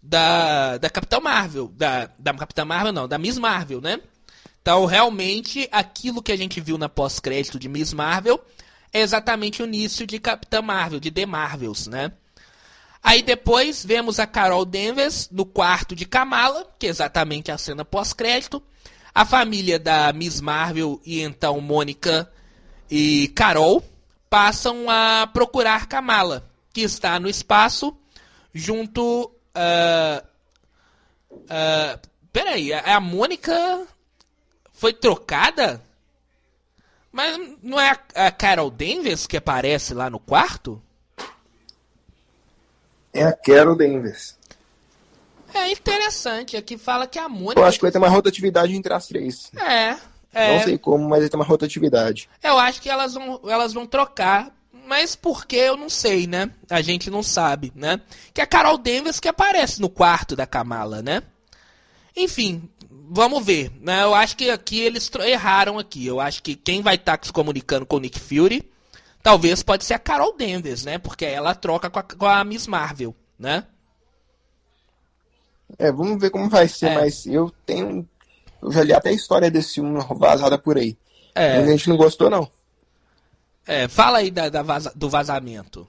da, da Capitã Marvel. Da, da Capitã Marvel, não, da Miss Marvel, né? Então, realmente, aquilo que a gente viu na pós-crédito de Miss Marvel é exatamente o início de Capitã Marvel, de The Marvels, né? Aí depois vemos a Carol Danvers no quarto de Kamala, que é exatamente a cena pós-crédito. A família da Miss Marvel e então Mônica e Carol passam a procurar Kamala, que está no espaço junto. Uh, uh, peraí, a, Mônica foi trocada? Mas não é a Carol Danvers que aparece lá no quarto? É a Carol Danvers. É interessante. Aqui fala que a Mônica. Eu acho que vai ter uma rotatividade entre as três. É. é. Não sei como, mas vai ter uma rotatividade. Eu acho que elas vão, elas vão trocar. Mas por que eu não sei, né? A gente não sabe, né? Que é a Carol Danvers que aparece no quarto da Kamala, né? Enfim, vamos ver. Né? Eu acho que aqui eles erraram aqui. Eu acho que quem vai estar tá se comunicando com o Nick Fury talvez pode ser a Carol Danvers, né? Porque ela troca com a, com a Miss Marvel, né? É, vamos ver como vai ser, é. mas eu tenho. Eu já li até a história desse filme vazada por aí. É. Mas a gente não gostou, não. É, fala aí da, da vaza, do vazamento.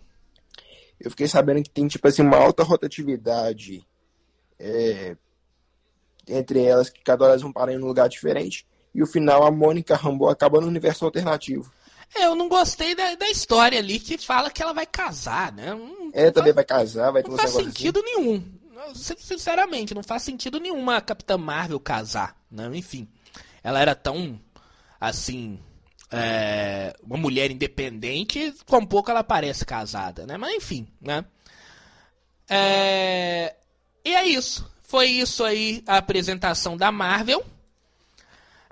Eu fiquei sabendo que tem, tipo assim, uma alta rotatividade é, entre elas, que cada hora elas vão parar em um lugar diferente. E o final, a Mônica Rambo acaba no universo alternativo. É, eu não gostei da, da história ali que fala que ela vai casar, né? Não, é, também vai casar, vai ter Não faz sentido assim. nenhum. Sinceramente, não faz sentido nenhum a Capitã Marvel casar, né? Enfim, ela era tão, assim, é, uma mulher independente, com pouco ela parece casada, né? Mas enfim, né? É, e é isso. Foi isso aí a apresentação da Marvel.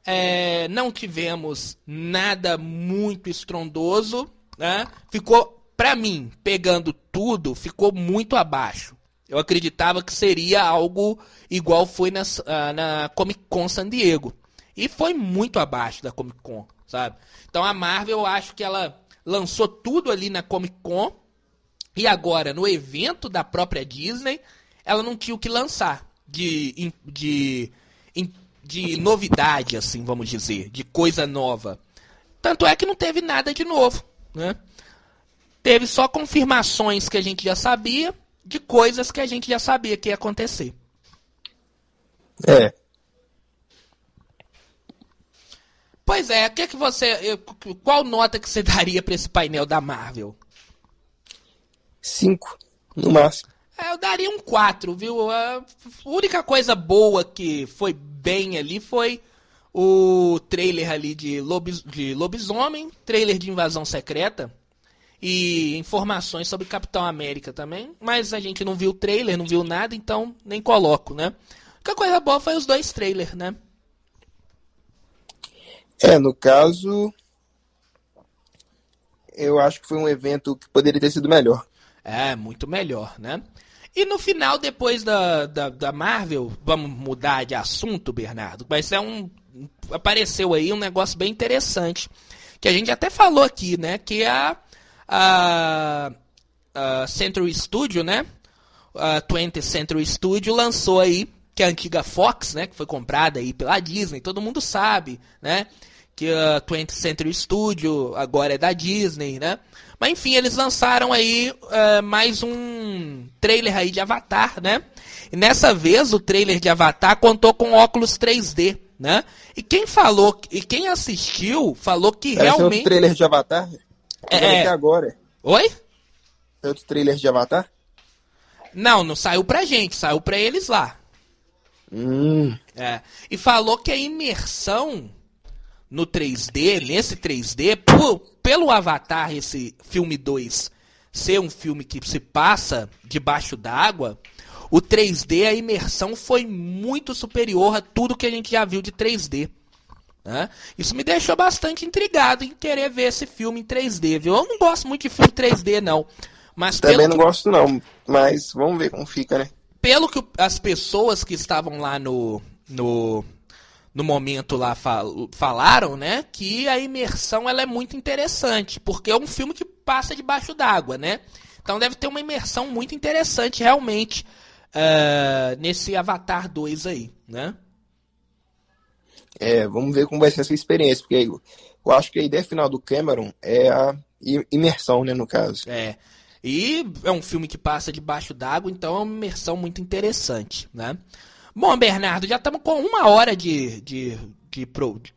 É, não tivemos nada muito estrondoso, né? Ficou, para mim, pegando tudo, ficou muito abaixo. Eu acreditava que seria algo igual foi na, ah, na Comic Con San Diego. E foi muito abaixo da Comic Con, sabe? Então a Marvel, eu acho que ela lançou tudo ali na Comic Con. E agora, no evento da própria Disney, ela não tinha o que lançar de, de, de de novidade, assim, vamos dizer, de coisa nova. Tanto é que não teve nada de novo, né? Teve só confirmações que a gente já sabia de coisas que a gente já sabia que ia acontecer. É. Pois é, que é que você, qual nota que você daria para esse painel da Marvel? Cinco, no máximo. É, eu daria um 4, viu? A única coisa boa que foi bem ali foi o trailer ali de, lobis, de lobisomem, trailer de invasão secreta e informações sobre Capitão América também. Mas a gente não viu o trailer, não viu nada, então nem coloco, né? A coisa boa foi os dois trailers, né? É, no caso, eu acho que foi um evento que poderia ter sido melhor. É, muito melhor, né? E no final, depois da, da, da, Marvel, vamos mudar de assunto, Bernardo. Vai ser um. Apareceu aí um negócio bem interessante. Que a gente até falou aqui, né? Que é a, a, a Century Studio, né? A 20th Century Studio lançou aí, que é a antiga Fox, né? Que foi comprada aí pela Disney, todo mundo sabe, né? Que a 20th Century Studio agora é da Disney, né? Mas enfim, eles lançaram aí uh, mais um trailer aí de Avatar, né? E nessa vez o trailer de Avatar contou com óculos 3D, né? E quem falou, e quem assistiu, falou que Parece realmente. outro trailer de Avatar? É. é agora. Oi? É outro trailer de Avatar? Não, não saiu pra gente, saiu pra eles lá. Hum. É. E falou que a imersão no 3D, nesse 3D, por, pelo Avatar, esse filme 2, ser um filme que se passa debaixo d'água, o 3D, a imersão foi muito superior a tudo que a gente já viu de 3D. Né? Isso me deixou bastante intrigado em querer ver esse filme em 3D, viu? Eu não gosto muito de filme 3D, não. Mas Também não que... gosto, não. Mas vamos ver como fica, né? Pelo que as pessoas que estavam lá no, no no momento lá fal falaram, né, que a imersão ela é muito interessante, porque é um filme que passa debaixo d'água, né? Então deve ter uma imersão muito interessante realmente uh, nesse Avatar 2 aí, né? É, vamos ver como vai ser essa experiência, porque eu, eu acho que a ideia final do Cameron é a imersão, né, no caso. É. E é um filme que passa debaixo d'água, então é uma imersão muito interessante, né? Bom, Bernardo, já estamos com uma hora de, de, de,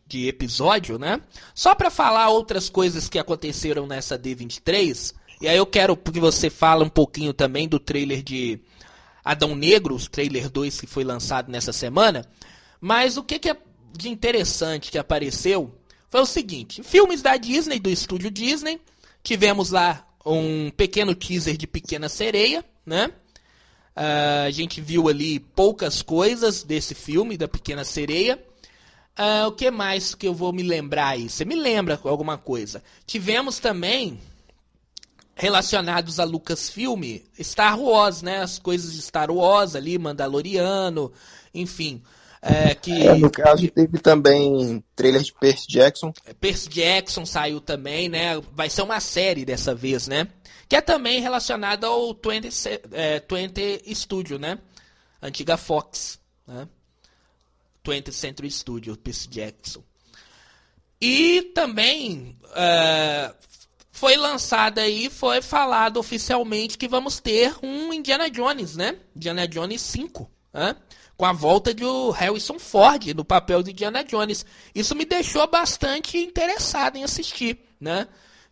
de episódio, né? Só para falar outras coisas que aconteceram nessa D23, e aí eu quero que você fale um pouquinho também do trailer de Adão Negro, o trailer 2 que foi lançado nessa semana. Mas o que, que é de interessante que apareceu foi o seguinte: filmes da Disney, do estúdio Disney, tivemos lá um pequeno teaser de Pequena Sereia, né? Uh, a gente viu ali poucas coisas desse filme, da Pequena Sereia. Uh, o que mais que eu vou me lembrar aí? Você me lembra alguma coisa? Tivemos também relacionados a Lucasfilm, Star Wars, né? As coisas de Star Wars ali, Mandaloriano, enfim. É, que, é, no caso, teve também trailer de Percy Jackson. Percy Jackson saiu também, né? Vai ser uma série dessa vez, né? Que é também relacionada ao 20, é, 20 Studio, né? Antiga Fox, né? 20th Century Studio, Percy Jackson. E também uh, foi lançada aí, foi falado oficialmente que vamos ter um Indiana Jones, né? Indiana Jones 5, né? Com a volta do Harrison Ford no papel de Indiana Jones. Isso me deixou bastante interessado em assistir, né?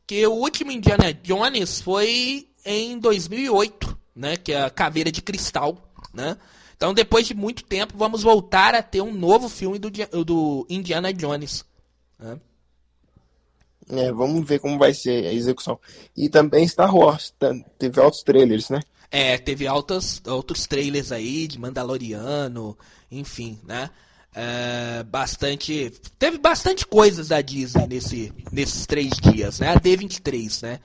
Que o último Indiana Jones foi em 2008, né? Que é a Caveira de Cristal, né? Então, depois de muito tempo, vamos voltar a ter um novo filme do, do Indiana Jones. Né? É, vamos ver como vai ser a execução. E também Star Wars, teve outros trailers, né? É, teve altas, outros trailers aí de Mandaloriano, enfim, né? É, bastante. Teve bastante coisas da Disney nesse, nesses três dias, né? A D23, né?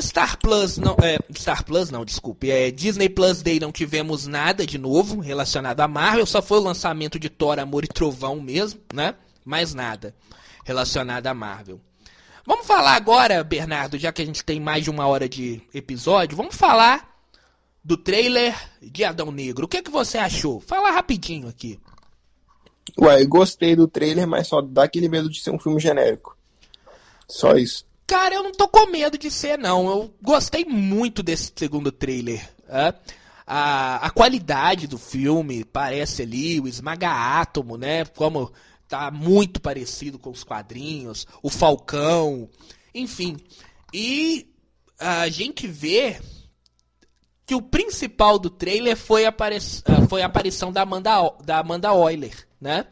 Star Plus não. É, Star Plus não, desculpe. É, Disney Plus Day não tivemos nada de novo relacionado a Marvel, só foi o lançamento de Thor, Amor e Trovão mesmo, né? Mais nada relacionado a Marvel. Vamos falar agora, Bernardo, já que a gente tem mais de uma hora de episódio, vamos falar do trailer de Adão Negro. O que, é que você achou? Fala rapidinho aqui. Ué, eu gostei do trailer, mas só dá aquele medo de ser um filme genérico. Só isso. Cara, eu não tô com medo de ser, não. Eu gostei muito desse segundo trailer. É? A, a qualidade do filme parece ali, o esmaga átomo, né? Como tá muito parecido com os quadrinhos, o Falcão, enfim. E a gente vê que o principal do trailer foi, apare ah, foi a aparição da Amanda, da Amanda Euler, né?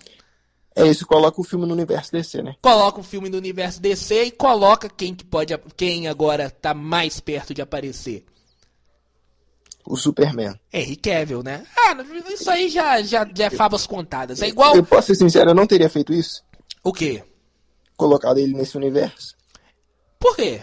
É isso, coloca o filme no universo DC, né? Coloca o filme no universo DC e coloca quem que pode quem agora tá mais perto de aparecer o Superman. Henry Cavill, né? Ah, isso aí já, já, já é favas contadas. É igual. Eu posso ser sincero, eu não teria feito isso. O quê? Colocado ele nesse universo. Por quê?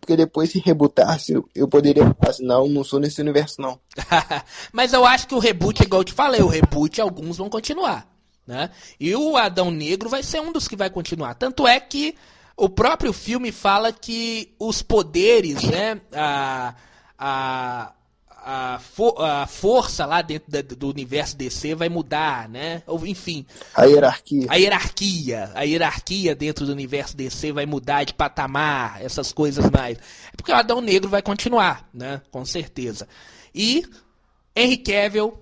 Porque depois, se rebutasse, eu poderia falar assim, não, não sou nesse universo, não. Mas eu acho que o reboot, igual eu te falei, o reboot, alguns vão continuar. Né? E o Adão Negro vai ser um dos que vai continuar. Tanto é que o próprio filme fala que os poderes, né? A, a, a, for, a força lá dentro da, do universo DC vai mudar, né? Ou, enfim. A hierarquia. A hierarquia. A hierarquia dentro do universo DC vai mudar de patamar, essas coisas mais. É porque o Adão Negro vai continuar, né? Com certeza. E Henry Cavill,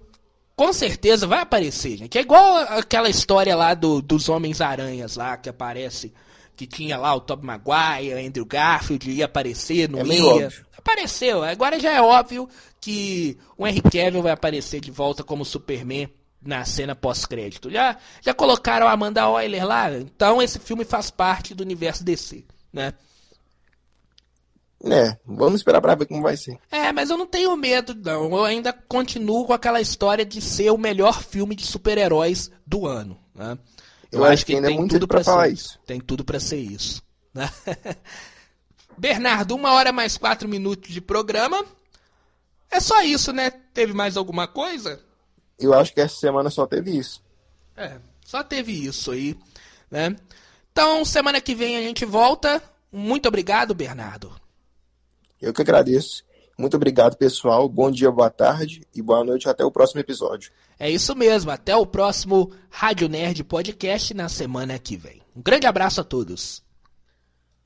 com certeza vai aparecer, gente. É igual aquela história lá do, dos Homens-Aranhas lá, que aparece que tinha lá o Tobey Maguire, Andrew Garfield, ia aparecer, não é ia. Óbvio. Apareceu. Agora já é óbvio que o Henry Cavill vai aparecer de volta como Superman na cena pós-crédito. Já, já colocaram a Amanda Euler lá, então esse filme faz parte do universo DC, né? É, vamos esperar pra ver como vai ser. É, mas eu não tenho medo, não. Eu ainda continuo com aquela história de ser o melhor filme de super-heróis do ano, né? Eu, acho que, ainda tem é muito tudo para falar isso. Tem tudo para ser isso. Né? Bernardo, uma hora mais quatro minutos de programa. É só isso, né? Teve mais alguma coisa? Eu acho que essa semana só teve isso. É, só teve isso aí, né? Então, semana que vem a gente volta. Muito obrigado, Bernardo. Eu que agradeço. Muito obrigado, pessoal. Bom dia, boa tarde e boa noite. Até o próximo episódio. É isso mesmo. Até o próximo Rádio Nerd Podcast na semana que vem. Um grande abraço a todos.